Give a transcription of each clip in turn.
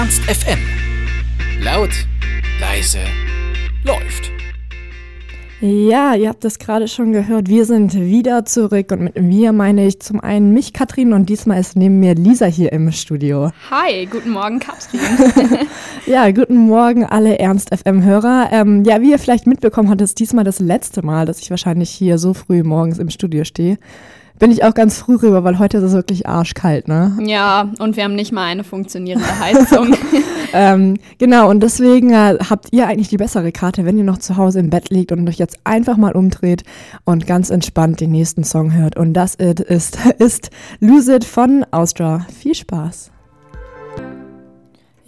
Ernst FM. Laut, leise, läuft. Ja, ihr habt es gerade schon gehört. Wir sind wieder zurück und mit wir meine ich zum einen mich, Katrin, und diesmal ist neben mir Lisa hier im Studio. Hi, guten Morgen, Katrin. ja, guten Morgen alle Ernst FM-Hörer. Ähm, ja, wie ihr vielleicht mitbekommen habt, ist diesmal das letzte Mal, dass ich wahrscheinlich hier so früh morgens im Studio stehe bin ich auch ganz früh rüber, weil heute ist es wirklich arschkalt, ne? Ja, und wir haben nicht mal eine funktionierende Heizung. ähm, genau, und deswegen äh, habt ihr eigentlich die bessere Karte, wenn ihr noch zu Hause im Bett liegt und euch jetzt einfach mal umdreht und ganz entspannt den nächsten Song hört. Und das ist, ist Lose It von Austra. Viel Spaß!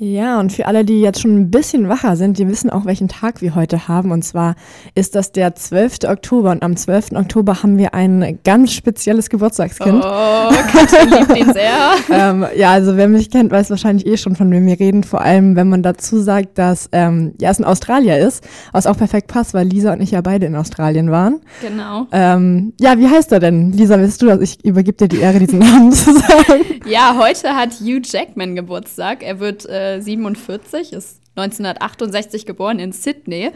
Ja, und für alle, die jetzt schon ein bisschen wacher sind, die wissen auch, welchen Tag wir heute haben. Und zwar ist das der 12. Oktober. Und am 12. Oktober haben wir ein ganz spezielles Geburtstagskind. Oh, Katrin liebt ihn sehr. ähm, ja, also wer mich kennt, weiß wahrscheinlich eh schon, von wem wir reden. Vor allem, wenn man dazu sagt, dass ähm, ja, es ein Australier ist. Was auch perfekt passt, weil Lisa und ich ja beide in Australien waren. Genau. Ähm, ja, wie heißt er denn? Lisa, willst du das? Ich übergebe dir die Ehre, diesen Namen zu sagen. Ja, heute hat Hugh Jackman Geburtstag. Er wird äh, 47, ist 1968 geboren in Sydney.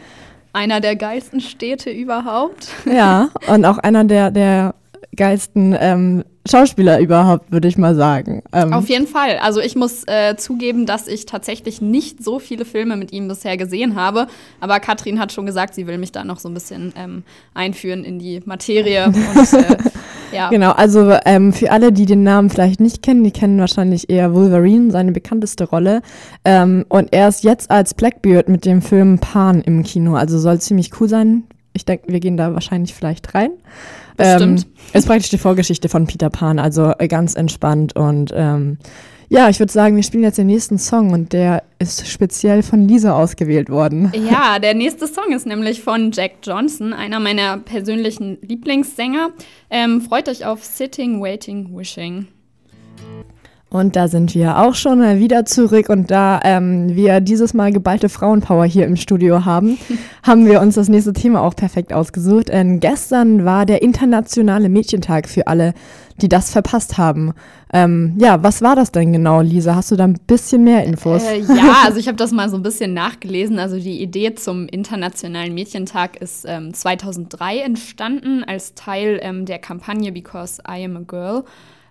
Einer der geilsten Städte überhaupt. Ja, und auch einer der, der geilsten ähm, Schauspieler überhaupt, würde ich mal sagen. Ähm Auf jeden Fall. Also ich muss äh, zugeben, dass ich tatsächlich nicht so viele Filme mit ihm bisher gesehen habe. Aber Katrin hat schon gesagt, sie will mich da noch so ein bisschen ähm, einführen in die Materie. Und, äh, ja. Genau, also ähm, für alle, die den Namen vielleicht nicht kennen, die kennen wahrscheinlich eher Wolverine, seine bekannteste Rolle. Ähm, und er ist jetzt als Blackbeard mit dem Film Pan im Kino. Also soll ziemlich cool sein. Ich denke, wir gehen da wahrscheinlich vielleicht rein. Bestimmt. Ähm, ist praktisch die Vorgeschichte von Peter Pan, also äh, ganz entspannt und ähm, ja, ich würde sagen, wir spielen jetzt den nächsten Song und der ist speziell von Lisa ausgewählt worden. Ja, der nächste Song ist nämlich von Jack Johnson, einer meiner persönlichen Lieblingssänger. Ähm, freut euch auf Sitting, Waiting, Wishing. Und da sind wir auch schon wieder zurück. Und da ähm, wir dieses Mal geballte Frauenpower hier im Studio haben, haben wir uns das nächste Thema auch perfekt ausgesucht. Denn gestern war der internationale Mädchentag für alle, die das verpasst haben. Ähm, ja, was war das denn genau, Lisa? Hast du da ein bisschen mehr Infos? Äh, ja, also ich habe das mal so ein bisschen nachgelesen. Also die Idee zum Internationalen Mädchentag ist ähm, 2003 entstanden als Teil ähm, der Kampagne Because I Am a Girl.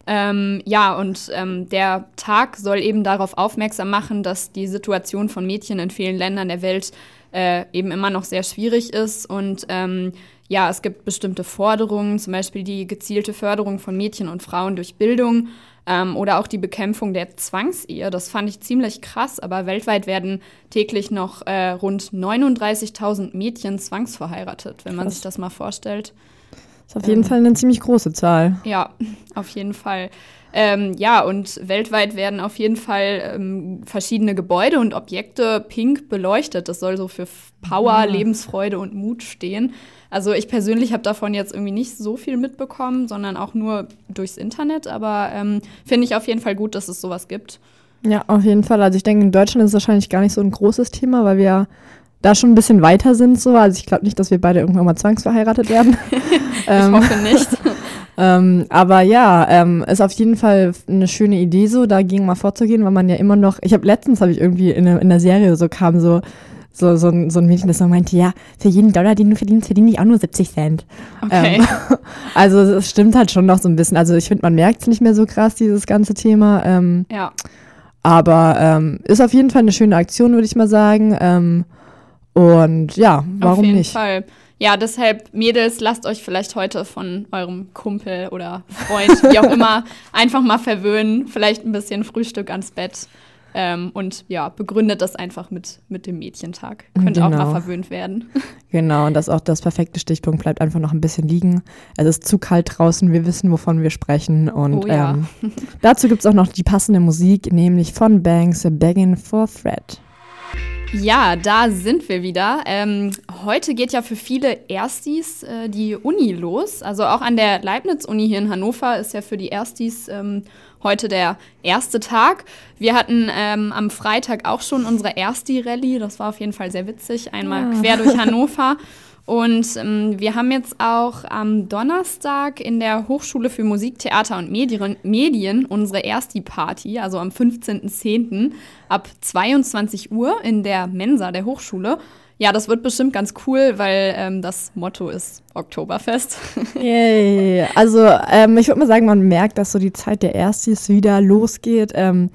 Ähm, ja, und ähm, der Tag soll eben darauf aufmerksam machen, dass die Situation von Mädchen in vielen Ländern der Welt äh, eben immer noch sehr schwierig ist. Und ähm, ja, es gibt bestimmte Forderungen, zum Beispiel die gezielte Förderung von Mädchen und Frauen durch Bildung ähm, oder auch die Bekämpfung der Zwangsehe. Das fand ich ziemlich krass, aber weltweit werden täglich noch äh, rund 39.000 Mädchen zwangsverheiratet, wenn man krass. sich das mal vorstellt. Das ist auf jeden ähm, Fall eine ziemlich große Zahl. Ja, auf jeden Fall. Ähm, ja, und weltweit werden auf jeden Fall ähm, verschiedene Gebäude und Objekte pink beleuchtet. Das soll so für Power. Ah. Lebensfreude und Mut stehen. Also ich persönlich habe davon jetzt irgendwie nicht so viel mitbekommen, sondern auch nur durchs Internet. Aber ähm, finde ich auf jeden Fall gut, dass es sowas gibt. Ja, auf jeden Fall. Also ich denke, in Deutschland ist es wahrscheinlich gar nicht so ein großes Thema, weil wir da schon ein bisschen weiter sind so. Also ich glaube nicht, dass wir beide irgendwann mal zwangsverheiratet werden. ich hoffe nicht. ähm, aber ja, ähm, ist auf jeden Fall eine schöne Idee so, dagegen mal vorzugehen, weil man ja immer noch, ich habe letztens habe ich irgendwie in, in der Serie so kam so, so, so, ein, so ein Mädchen, das noch meinte, ja, für jeden Dollar, den du verdienst, verdiene ich auch nur 70 Cent. Okay. Ähm, also es stimmt halt schon noch so ein bisschen. Also ich finde, man merkt es nicht mehr so krass, dieses ganze Thema. Ähm, ja. Aber ähm, ist auf jeden Fall eine schöne Aktion, würde ich mal sagen. Ähm, und ja, warum Auf jeden nicht? Fall. Ja, deshalb, Mädels, lasst euch vielleicht heute von eurem Kumpel oder Freund, wie auch immer, einfach mal verwöhnen. Vielleicht ein bisschen Frühstück ans Bett. Ähm, und ja, begründet das einfach mit, mit dem Mädchentag. Könnt genau. auch mal verwöhnt werden. Genau, und das ist auch das perfekte Stichpunkt, bleibt einfach noch ein bisschen liegen. Es ist zu kalt draußen, wir wissen, wovon wir sprechen. Und oh, ja. ähm, dazu gibt es auch noch die passende Musik, nämlich von Banks Begging for Fred. Ja, da sind wir wieder. Ähm, heute geht ja für viele Erstis äh, die Uni los. Also auch an der Leibniz-Uni hier in Hannover ist ja für die Erstis ähm, heute der erste Tag. Wir hatten ähm, am Freitag auch schon unsere Ersti-Rallye. Das war auf jeden Fall sehr witzig. Einmal ja. quer durch Hannover. Und ähm, wir haben jetzt auch am Donnerstag in der Hochschule für Musik, Theater und Medien, Medien unsere Ersti-Party, also am 15.10. ab 22 Uhr in der Mensa der Hochschule. Ja, das wird bestimmt ganz cool, weil ähm, das Motto ist Oktoberfest. Yay. Also ähm, ich würde mal sagen, man merkt, dass so die Zeit der Erstis wieder losgeht. Ähm,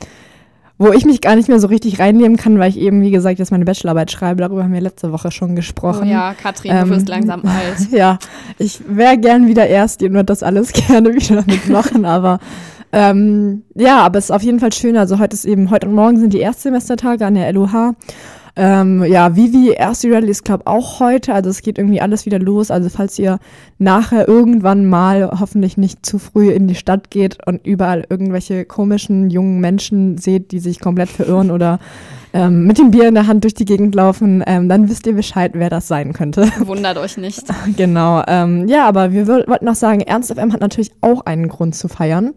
wo ich mich gar nicht mehr so richtig reinnehmen kann, weil ich eben, wie gesagt, jetzt meine Bachelorarbeit schreibe. Darüber haben wir letzte Woche schon gesprochen. Oh ja, Katrin, ähm, du wirst langsam alt. Ja, ich wäre gern wieder erst und würde das alles gerne wieder mitmachen, aber ähm, ja, aber es ist auf jeden Fall schön. Also heute ist eben, heute und morgen sind die Erstsemestertage an der LOH. Ähm, ja, Vivi, erste Rallye ist, glaube auch heute. Also es geht irgendwie alles wieder los. Also falls ihr nachher irgendwann mal hoffentlich nicht zu früh in die Stadt geht und überall irgendwelche komischen jungen Menschen seht, die sich komplett verirren oder ähm, mit dem Bier in der Hand durch die Gegend laufen, ähm, dann wisst ihr Bescheid, wer das sein könnte. Wundert euch nicht. genau. Ähm, ja, aber wir wollten noch sagen, Ernst FM hat natürlich auch einen Grund zu feiern,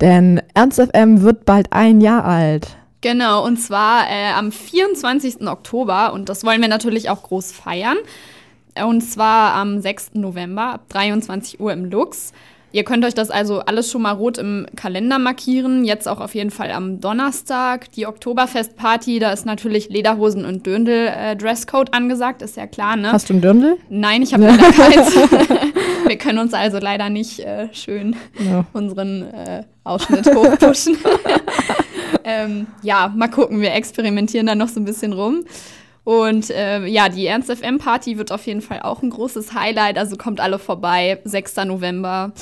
denn Ernst FM wird bald ein Jahr alt. Genau, und zwar äh, am 24. Oktober und das wollen wir natürlich auch groß feiern. Und zwar am 6. November ab 23 Uhr im Lux. Ihr könnt euch das also alles schon mal rot im Kalender markieren. Jetzt auch auf jeden Fall am Donnerstag. Die Oktoberfestparty, da ist natürlich Lederhosen und Dürndl äh, Dresscode angesagt, ist ja klar, ne? Hast du einen Dürndl? Nein, ich habe leider keins. Wir können uns also leider nicht äh, schön ja. unseren äh, Ausschnitt hochpushen. ähm, ja, mal gucken, wir experimentieren da noch so ein bisschen rum. Und äh, ja, die Ernst FM Party wird auf jeden Fall auch ein großes Highlight. Also kommt alle vorbei, 6. November.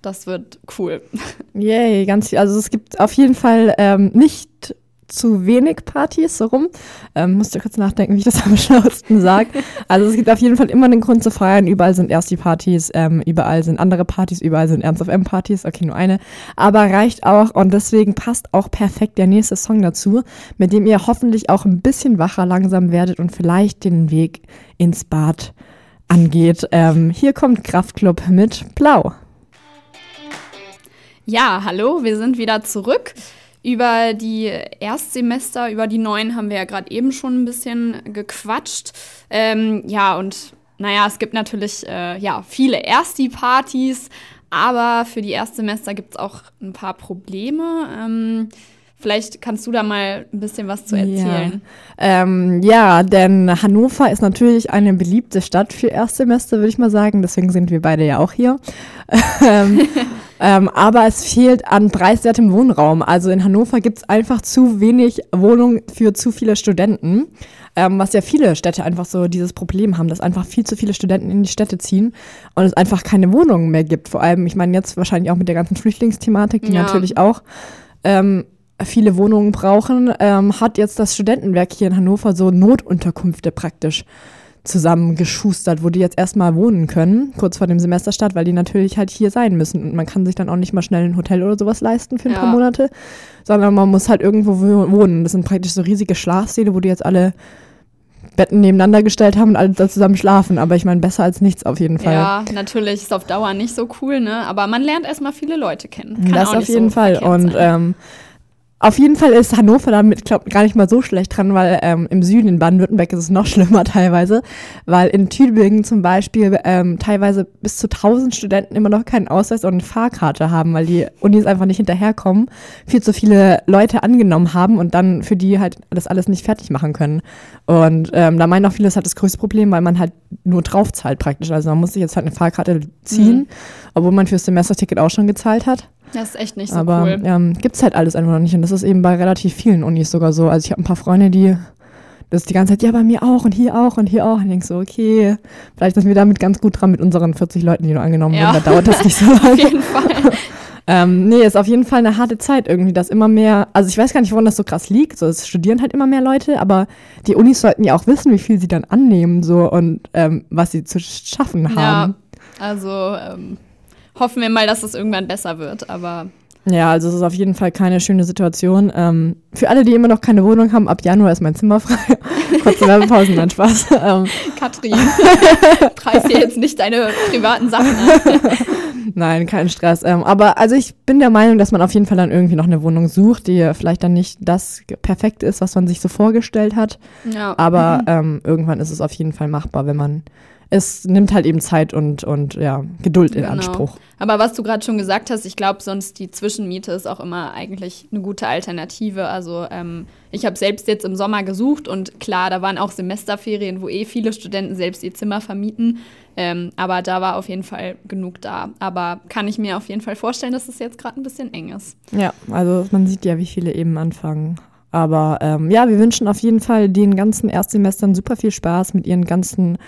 Das wird cool. Yay, ganz, also es gibt auf jeden Fall ähm, nicht zu wenig Partys, so rum. Ähm, musste kurz nachdenken, wie ich das am schlauesten sage. Also es gibt auf jeden Fall immer einen Grund zu feiern. Überall sind erst die Partys, ähm, überall sind andere Partys, überall sind Ernst of M Partys. Okay, nur eine. Aber reicht auch und deswegen passt auch perfekt der nächste Song dazu, mit dem ihr hoffentlich auch ein bisschen wacher langsam werdet und vielleicht den Weg ins Bad angeht. Ähm, hier kommt Kraftclub mit Blau. Ja, hallo, wir sind wieder zurück. Über die Erstsemester, über die neuen haben wir ja gerade eben schon ein bisschen gequatscht. Ähm, ja, und naja, es gibt natürlich äh, ja, viele Ersti-Partys, aber für die Erstsemester gibt es auch ein paar Probleme. Ähm, Vielleicht kannst du da mal ein bisschen was zu erzählen. Ja, ähm, ja denn Hannover ist natürlich eine beliebte Stadt für Erstsemester, würde ich mal sagen. Deswegen sind wir beide ja auch hier. ähm, ähm, aber es fehlt an preiswertem Wohnraum. Also in Hannover gibt es einfach zu wenig Wohnungen für zu viele Studenten. Ähm, was ja viele Städte einfach so dieses Problem haben, dass einfach viel zu viele Studenten in die Städte ziehen und es einfach keine Wohnungen mehr gibt. Vor allem, ich meine jetzt wahrscheinlich auch mit der ganzen Flüchtlingsthematik, die ja. natürlich auch ähm, viele Wohnungen brauchen, ähm, hat jetzt das Studentenwerk hier in Hannover so Notunterkünfte praktisch zusammengeschustert, wo die jetzt erstmal wohnen können, kurz vor dem Semesterstart, weil die natürlich halt hier sein müssen. Und man kann sich dann auch nicht mal schnell ein Hotel oder sowas leisten für ein ja. paar Monate, sondern man muss halt irgendwo wohnen. Das sind praktisch so riesige Schlafsäle, wo die jetzt alle Betten nebeneinander gestellt haben und alle da zusammen schlafen. Aber ich meine, besser als nichts auf jeden Fall. Ja, natürlich ist auf Dauer nicht so cool, ne? Aber man lernt erstmal viele Leute kennen. Kann das auf jeden so Fall. Und ähm, auf jeden Fall ist Hannover damit, glaube gar nicht mal so schlecht dran, weil ähm, im Süden in Baden-Württemberg ist es noch schlimmer teilweise, weil in Tübingen zum Beispiel ähm, teilweise bis zu 1000 Studenten immer noch keinen Ausweis und eine Fahrkarte haben, weil die Unis einfach nicht hinterherkommen, viel zu viele Leute angenommen haben und dann für die halt das alles nicht fertig machen können. Und ähm, da meinen auch viele, das hat das größte Problem, weil man halt nur drauf zahlt praktisch. Also man muss sich jetzt halt eine Fahrkarte ziehen, mhm. obwohl man fürs Semesterticket auch schon gezahlt hat. Das ist echt nicht so Aber, cool. Ähm, gibt es halt alles einfach noch nicht. Und das ist eben bei relativ vielen Unis sogar so. Also ich habe ein paar Freunde, die das ist die ganze Zeit, ja, bei mir auch und hier auch und hier auch. Und ich denke so, okay, vielleicht sind wir damit ganz gut dran mit unseren 40 Leuten, die nur angenommen ja. wurden. Da dauert das nicht so lange. auf jeden Fall. ähm, nee, ist auf jeden Fall eine harte Zeit irgendwie, dass immer mehr, also ich weiß gar nicht, woran das so krass liegt. So, es studieren halt immer mehr Leute, aber die Unis sollten ja auch wissen, wie viel sie dann annehmen so und ähm, was sie zu schaffen haben. Ja, also ähm, hoffen wir mal, dass es irgendwann besser wird, aber. Ja, also es ist auf jeden Fall keine schöne Situation. Ähm, für alle, die immer noch keine Wohnung haben, ab Januar ist mein Zimmer frei. Kurze Werbepausen, nein, Spaß. Ähm. Katrin, preis dir jetzt nicht deine privaten Sachen an. Nein, kein Stress. Ähm, aber also ich bin der Meinung, dass man auf jeden Fall dann irgendwie noch eine Wohnung sucht, die vielleicht dann nicht das perfekt ist, was man sich so vorgestellt hat. Ja. Aber mhm. ähm, irgendwann ist es auf jeden Fall machbar, wenn man es nimmt halt eben Zeit und, und ja, Geduld in genau. Anspruch. Aber was du gerade schon gesagt hast, ich glaube, sonst die Zwischenmiete ist auch immer eigentlich eine gute Alternative. Also ähm, ich habe selbst jetzt im Sommer gesucht und klar, da waren auch Semesterferien, wo eh viele Studenten selbst ihr Zimmer vermieten. Ähm, aber da war auf jeden Fall genug da. Aber kann ich mir auf jeden Fall vorstellen, dass es jetzt gerade ein bisschen eng ist. Ja, also man sieht ja, wie viele eben anfangen. Aber ähm, ja, wir wünschen auf jeden Fall den ganzen Erstsemestern super viel Spaß mit ihren ganzen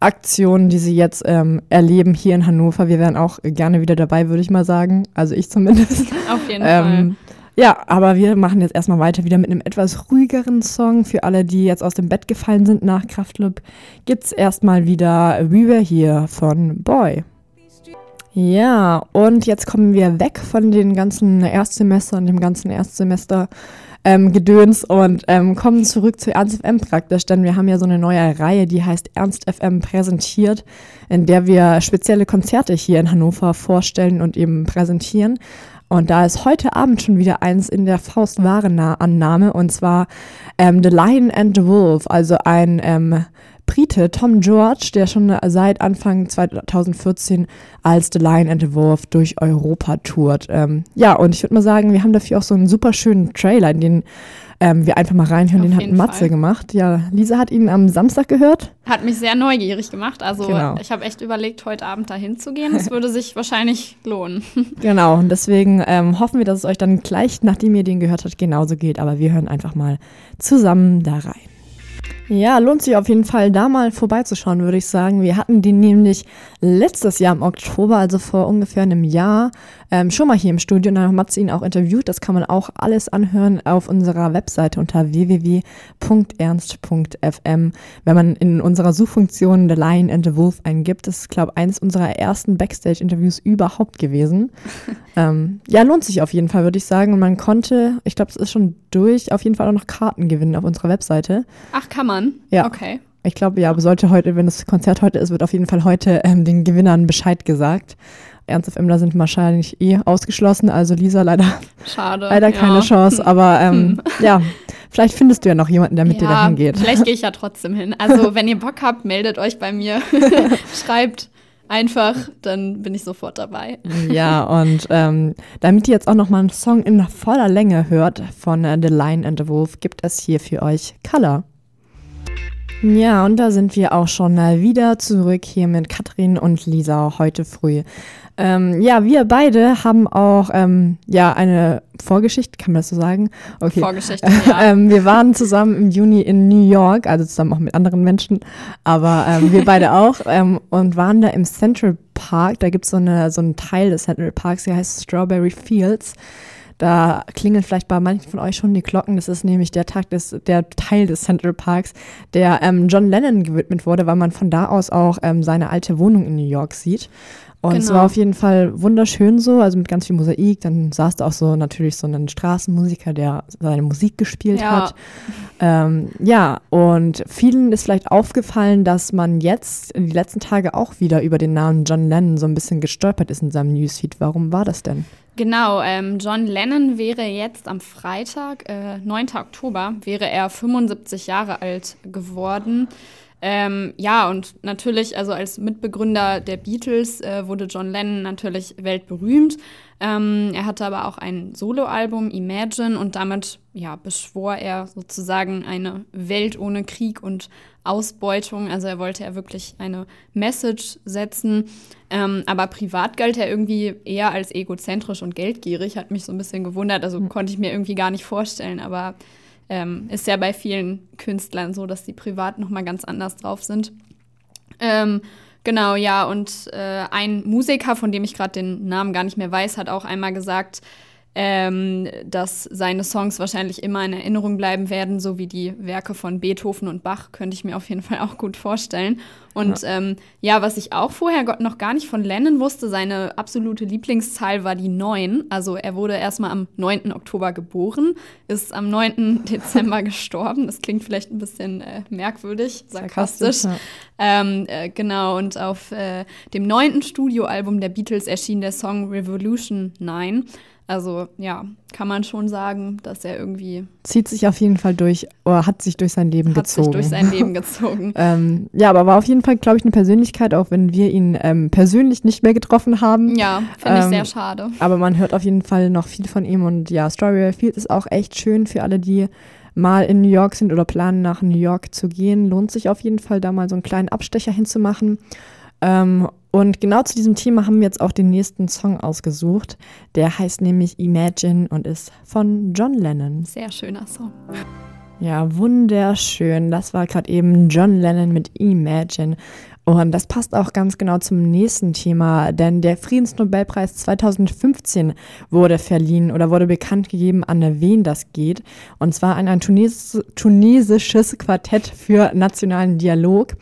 Aktionen, die sie jetzt ähm, erleben hier in Hannover. Wir wären auch gerne wieder dabei, würde ich mal sagen. Also ich zumindest. Auf jeden ähm, Fall. Ja, aber wir machen jetzt erstmal weiter wieder mit einem etwas ruhigeren Song. Für alle, die jetzt aus dem Bett gefallen sind nach Kraftclub, es erstmal wieder We Were Here von Boy. Ja, und jetzt kommen wir weg von den ganzen Erstsemestern, dem ganzen Erstsemester ähm, Gedöns und ähm, kommen zurück zu Ernst FM praktisch, denn wir haben ja so eine neue Reihe, die heißt Ernst FM präsentiert, in der wir spezielle Konzerte hier in Hannover vorstellen und eben präsentieren. Und da ist heute Abend schon wieder eins in der Faustwarenannahme und zwar ähm, The Lion and the Wolf, also ein ähm, Brite, Tom George, der schon seit Anfang 2014 als The Lion and the Wolf durch Europa tourt. Ähm, ja, und ich würde mal sagen, wir haben dafür auch so einen super schönen Trailer, in den ähm, wir einfach mal reinhören. Auf den hat Matze Fall. gemacht. Ja, Lisa hat ihn am Samstag gehört. Hat mich sehr neugierig gemacht. Also genau. ich habe echt überlegt, heute Abend dahin zu gehen. Das würde sich wahrscheinlich lohnen. Genau, und deswegen ähm, hoffen wir, dass es euch dann gleich, nachdem ihr den gehört habt, genauso geht. Aber wir hören einfach mal zusammen da rein. Ja, lohnt sich auf jeden Fall, da mal vorbeizuschauen, würde ich sagen. Wir hatten die nämlich letztes Jahr im Oktober, also vor ungefähr einem Jahr, ähm, schon mal hier im Studio und dann hat Matze ihn auch interviewt. Das kann man auch alles anhören auf unserer Webseite unter www.ernst.fm. Wenn man in unserer Suchfunktion The Lion and the Wolf eingibt, das ist, glaube ich, eines unserer ersten Backstage-Interviews überhaupt gewesen. ähm, ja, lohnt sich auf jeden Fall, würde ich sagen. Und man konnte, ich glaube, es ist schon durch, auf jeden Fall auch noch Karten gewinnen auf unserer Webseite. Ach, kann man? Ja. Okay. Ich glaube, ja, aber sollte heute, wenn das Konzert heute ist, wird auf jeden Fall heute ähm, den Gewinnern Bescheid gesagt. Ernst FM, da sind wahrscheinlich eh ausgeschlossen, also Lisa leider, Schade, leider ja. keine Chance, aber ähm, ja, vielleicht findest du ja noch jemanden, der mit ja, dir dahin geht. Vielleicht gehe ich ja trotzdem hin. Also wenn ihr Bock habt, meldet euch bei mir, schreibt einfach, dann bin ich sofort dabei. Ja, und ähm, damit ihr jetzt auch noch mal einen Song in voller Länge hört von uh, The Lion and the Wolf, gibt es hier für euch Color. Ja, und da sind wir auch schon wieder zurück hier mit Katrin und Lisa heute früh. Ähm, ja, wir beide haben auch ähm, ja eine Vorgeschichte, kann man das so sagen? Okay. Vorgeschichte, ja. ähm, wir waren zusammen im Juni in New York, also zusammen auch mit anderen Menschen, aber ähm, wir beide auch ähm, und waren da im Central Park. Da gibt es so, eine, so einen Teil des Central Parks, der heißt Strawberry Fields. Da klingeln vielleicht bei manchen von euch schon die Glocken. Das ist nämlich der Tag des, der Teil des Central Parks, der ähm, John Lennon gewidmet wurde, weil man von da aus auch ähm, seine alte Wohnung in New York sieht. Und genau. es war auf jeden Fall wunderschön so, also mit ganz viel Mosaik. Dann saß da auch so natürlich so ein Straßenmusiker, der seine Musik gespielt ja. hat. Ähm, ja, und vielen ist vielleicht aufgefallen, dass man jetzt in die letzten Tage auch wieder über den Namen John Lennon so ein bisschen gestolpert ist in seinem Newsfeed. Warum war das denn? Genau, ähm, John Lennon wäre jetzt am Freitag, äh, 9. Oktober, wäre er 75 Jahre alt geworden. Ähm, ja, und natürlich, also als Mitbegründer der Beatles äh, wurde John Lennon natürlich weltberühmt. Ähm, er hatte aber auch ein Soloalbum, Imagine, und damit ja, beschwor er sozusagen eine Welt ohne Krieg und Ausbeutung. Also er wollte ja wirklich eine Message setzen. Ähm, aber privat galt er irgendwie eher als egozentrisch und geldgierig, hat mich so ein bisschen gewundert. Also mhm. konnte ich mir irgendwie gar nicht vorstellen, aber ähm, ist ja bei vielen Künstlern so, dass die privat noch mal ganz anders drauf sind. Ähm, genau, ja, und äh, ein Musiker, von dem ich gerade den Namen gar nicht mehr weiß, hat auch einmal gesagt, ähm, dass seine Songs wahrscheinlich immer in Erinnerung bleiben werden, so wie die Werke von Beethoven und Bach, könnte ich mir auf jeden Fall auch gut vorstellen. Und ja, ähm, ja was ich auch vorher noch gar nicht von Lennon wusste, seine absolute Lieblingszahl war die 9. Also er wurde erstmal am 9. Oktober geboren, ist am 9. Dezember gestorben. Das klingt vielleicht ein bisschen äh, merkwürdig, sarkastisch. Ja. Ähm, äh, genau, und auf äh, dem neunten Studioalbum der Beatles erschien der Song Revolution 9. Also ja, kann man schon sagen, dass er irgendwie Zieht sich auf jeden Fall durch, oder hat sich durch sein Leben hat gezogen. sich durch sein Leben gezogen. ähm, ja, aber war auf jeden Fall, glaube ich, eine Persönlichkeit, auch wenn wir ihn ähm, persönlich nicht mehr getroffen haben. ja, finde ich Ähm, sehr schade. Aber man hört auf jeden Fall noch viel von ihm und ja, Strawberry Fields ist auch echt schön für alle, die mal in New York sind oder planen, nach New York zu gehen. Lohnt sich auf jeden Fall, da mal so einen kleinen Abstecher hinzumachen. Ähm, und genau zu diesem Thema haben wir jetzt auch den nächsten Song ausgesucht. Der heißt nämlich Imagine und ist von John Lennon. Sehr schöner Song. Ja, wunderschön. Das war gerade eben John Lennon mit Imagine. Und das passt auch ganz genau zum nächsten Thema, denn der Friedensnobelpreis 2015 wurde verliehen oder wurde bekannt gegeben, an wen das geht. Und zwar an ein Tunes tunesisches Quartett für nationalen Dialog.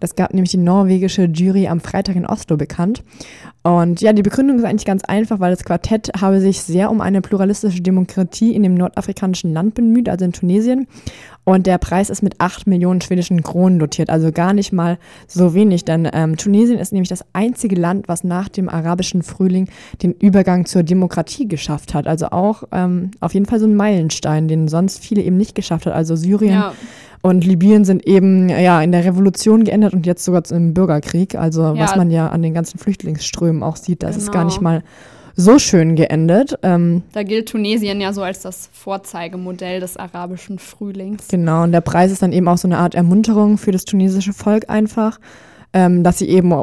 Das gab nämlich die norwegische Jury am Freitag in Oslo bekannt. Und ja, die Begründung ist eigentlich ganz einfach, weil das Quartett habe sich sehr um eine pluralistische Demokratie in dem nordafrikanischen Land bemüht, also in Tunesien. Und der Preis ist mit 8 Millionen schwedischen Kronen dotiert, also gar nicht mal so wenig, denn ähm, Tunesien ist nämlich das einzige Land, was nach dem arabischen Frühling den Übergang zur Demokratie geschafft hat. Also auch ähm, auf jeden Fall so ein Meilenstein, den sonst viele eben nicht geschafft hat. Also Syrien Ja, und Libyen sind eben ja in der Revolution geändert und jetzt sogar im Bürgerkrieg. Also Ja. was man ja an den ganzen Flüchtlingsströmen auch sieht, das ist gar Genau. nicht mal so schön geendet. Ähm, da gilt Tunesien ja so als das Vorzeigemodell des arabischen Frühlings. Genau, und der Preis ist dann eben auch so eine Art Ermunterung für das tunesische Volk einfach, ähm, dass sie eben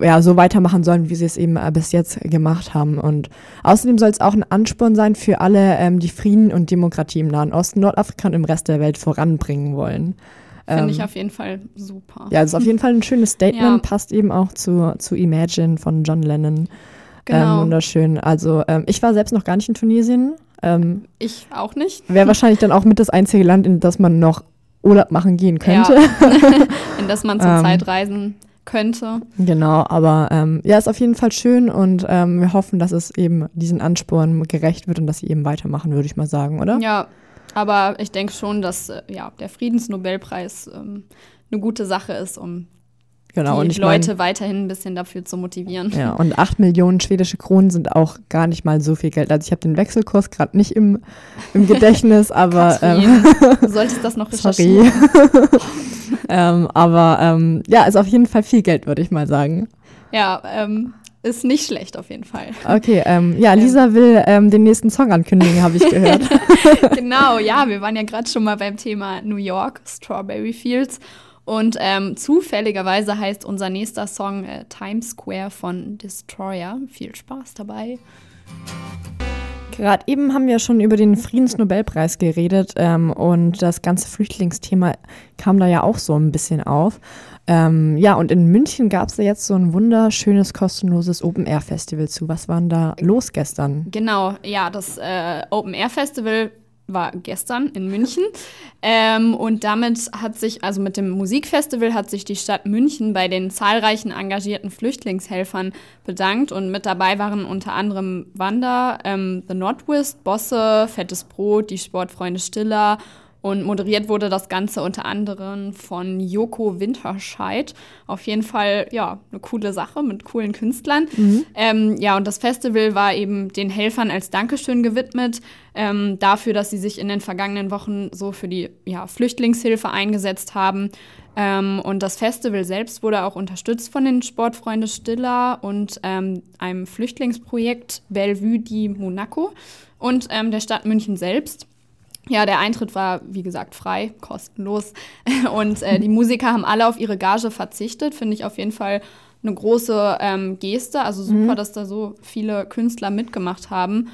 ja, so weitermachen sollen, wie sie es eben äh, bis jetzt gemacht haben. Und außerdem soll es auch ein Ansporn sein für alle, ähm, die Frieden und Demokratie im Nahen Osten, Nordafrika und im Rest der Welt voranbringen wollen. Finde Ähm, ich auf jeden Fall super. Ja, das ist auf jeden Fall ein schönes Statement, Ja. passt eben auch zu, zu Imagine von John Lennon. Ähm, genau. wunderschön. Also ähm, ich war selbst noch gar nicht in Tunesien. Ähm, ich auch nicht. Wäre wahrscheinlich dann auch mit das einzige Land, in das man noch Urlaub machen gehen könnte. Ja. In das man zur Ähm. Zeit reisen könnte. Genau, aber ähm, ja, ist auf jeden Fall schön und ähm, wir hoffen, dass es eben diesen Ansporn gerecht wird und dass sie eben weitermachen, würde ich mal sagen, oder? Ja, aber ich denke schon, dass äh, ja, der Friedensnobelpreis ähm, eine gute Sache ist, um genau. die Leute mein, weiterhin ein bisschen dafür zu motivieren. ja, und 8 Millionen schwedische Kronen sind auch gar nicht mal so viel Geld. Also ich habe den Wechselkurs gerade nicht im, im Gedächtnis, aber ähm, du solltest das noch recherchieren. ähm, aber ähm, ja, ist auf jeden Fall viel Geld, würde ich mal sagen. Ja, ähm, ist nicht schlecht auf jeden Fall. Okay, ähm, ja, Lisa will ähm, den nächsten Song ankündigen, habe ich gehört. genau, ja, wir waren ja gerade schon mal beim Thema New York, Strawberry Fields. Und ähm, zufälligerweise heißt unser nächster Song äh, Times Square von Destroyer. Viel Spaß dabei. Gerade eben haben wir schon über den Friedensnobelpreis geredet ähm, und das ganze Flüchtlingsthema kam da ja auch so ein bisschen auf. Ähm, ja, und in München gab es ja jetzt so ein wunderschönes, kostenloses Open-Air-Festival zu. Was war denn da los gestern? Genau, ja, das äh, Open Air Festival war gestern in München. Ähm, und damit hat sich, also mit dem Musikfestival hat sich die Stadt München bei den zahlreichen engagierten Flüchtlingshelfern bedankt. Und mit dabei waren unter anderem Wanda, ähm, The Nordwest, Bosse, Fettes Brot, die Sportfreunde Stiller. Und moderiert wurde das Ganze unter anderem von Joko Winterscheid. Auf jeden Fall, ja, eine coole Sache mit coolen Künstlern. Ähm, ja, und das Festival war eben den Helfern als Dankeschön gewidmet, ähm, dafür, dass sie sich in den vergangenen Wochen so für die ja, Flüchtlingshilfe eingesetzt haben. Ähm, und das Festival selbst wurde auch unterstützt von den Sportfreunde Stiller und ähm, einem Flüchtlingsprojekt Bellevue di Monaco und ähm, der Stadt München selbst. Ja, der Eintritt war, wie gesagt, frei, kostenlos. Und äh, die Musiker haben alle auf ihre Gage verzichtet. Finde ich auf jeden Fall eine große ähm, Geste. Also super, dass da so viele Künstler mitgemacht haben.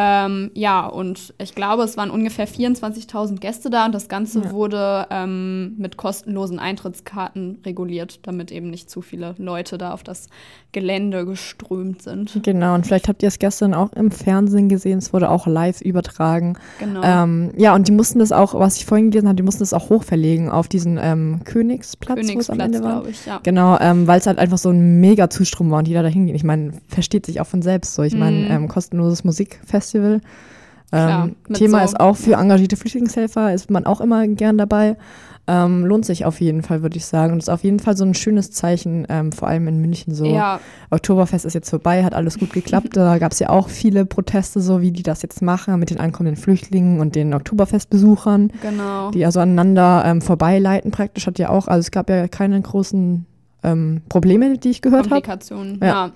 Ähm, ja, und ich glaube, es waren ungefähr 24.000 Gäste da und das Ganze wurde ähm, mit kostenlosen Eintrittskarten reguliert, damit eben nicht zu viele Leute da auf das Gelände geströmt sind. Genau, und vielleicht habt ihr es gestern auch im Fernsehen gesehen. Es wurde auch live übertragen. Genau. Ähm, ja, und die mussten das auch, was ich vorhin gelesen habe, die mussten das auch hochverlegen auf diesen ähm, Königsplatz, wo es am Königsplatz, Ende war. glaube ich, ja. Genau, ähm, weil es halt einfach so ein mega Zustrom war und jeder da hingeht. Ich meine, versteht sich auch von selbst so. Ich meine, Mhm. ähm, Musikfestival. Klar, Ähm, Thema so- ist auch für engagierte Flüchtlingshelfer, ist man auch immer gern dabei. Ähm, lohnt sich auf jeden Fall, würde ich sagen. Und ist auf jeden Fall so ein schönes Zeichen, ähm, vor allem in München so. Ja, Oktoberfest ist jetzt vorbei, hat alles gut geklappt. Da gab es ja auch viele Proteste, so wie die das jetzt machen mit den ankommenden Flüchtlingen und den Oktoberfestbesuchern, genau. die also aneinander ähm, vorbeileiten praktisch. Hat ja auch, also es gab ja keine großen ähm, Probleme, die ich gehört habe. Komplikationen. Ja. Ja.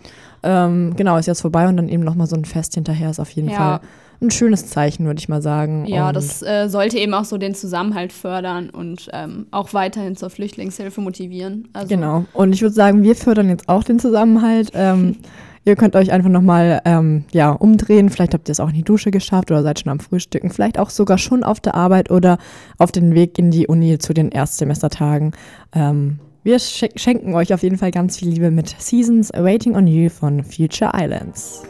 Ähm, genau, ist jetzt vorbei und dann eben nochmal so ein Fest hinterher ist auf jeden Ja. Fall ein schönes Zeichen, würde ich mal sagen. Ja, und das äh, sollte eben auch so den Zusammenhalt fördern und ähm, auch weiterhin zur Flüchtlingshilfe motivieren. Also, Genau. Und ich würde sagen, wir fördern jetzt auch den Zusammenhalt. Ähm, ihr könnt euch einfach nochmal ähm, ja, umdrehen. Vielleicht habt ihr es auch in die Dusche geschafft oder seid schon am Frühstücken. Vielleicht auch sogar schon auf der Arbeit oder auf den Weg in die Uni zu den Erstsemestertagen. Ähm, wir sch schenken euch auf jeden Fall ganz viel Liebe mit Seasons Waiting on You von Future Islands.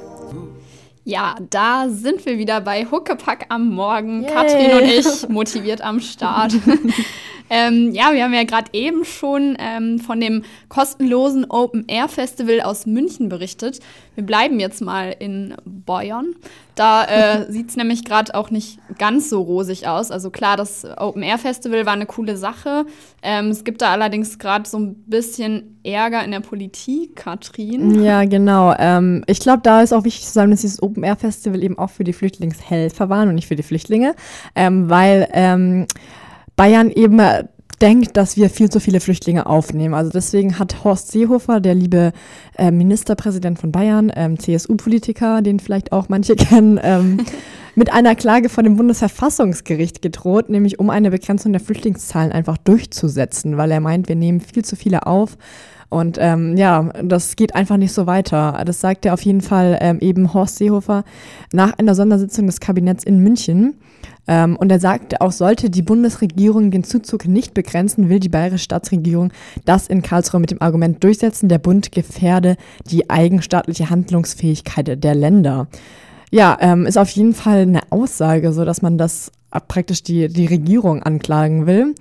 Ja, da sind wir wieder bei Huckepack am Morgen. Yay. Katrin und ich motiviert am Start. ähm, ja, wir haben ja gerade eben schon ähm, von dem kostenlosen Open Air Festival aus München berichtet. Wir bleiben jetzt mal in Bayern. Da äh, sieht es nämlich gerade auch nicht ganz so rosig aus. Also klar, das Open Air Festival war eine coole Sache. Ähm, es gibt da allerdings gerade so ein bisschen Ärger in der Politik, Katrin. Ja, genau. Ähm, ich glaube, da ist auch wichtig zu sagen, dass dieses Open Air Festival eben auch für die Flüchtlingshelfer waren und nicht für die Flüchtlinge, ähm, weil ähm, Bayern eben denkt, dass wir viel zu viele Flüchtlinge aufnehmen. Also deswegen hat Horst Seehofer, der liebe äh, Ministerpräsident von Bayern, ähm, CSU-Politiker, den vielleicht auch manche kennen, ähm, mit einer Klage vor dem Bundesverfassungsgericht gedroht, nämlich um eine Begrenzung der Flüchtlingszahlen einfach durchzusetzen, weil er meint, wir nehmen viel zu viele auf. Und ähm, ja, das geht einfach nicht so weiter. Das sagt er auf jeden Fall ähm, eben Horst Seehofer nach einer Sondersitzung des Kabinetts in München. Ähm, und er sagte auch, sollte die Bundesregierung den Zuzug nicht begrenzen, will die bayerische Staatsregierung das in Karlsruhe mit dem Argument durchsetzen, der Bund gefährde die eigenstaatliche Handlungsfähigkeit der Länder. Ja, ähm, ist auf jeden Fall eine Aussage, so dass man das praktisch die, die Regierung anklagen will.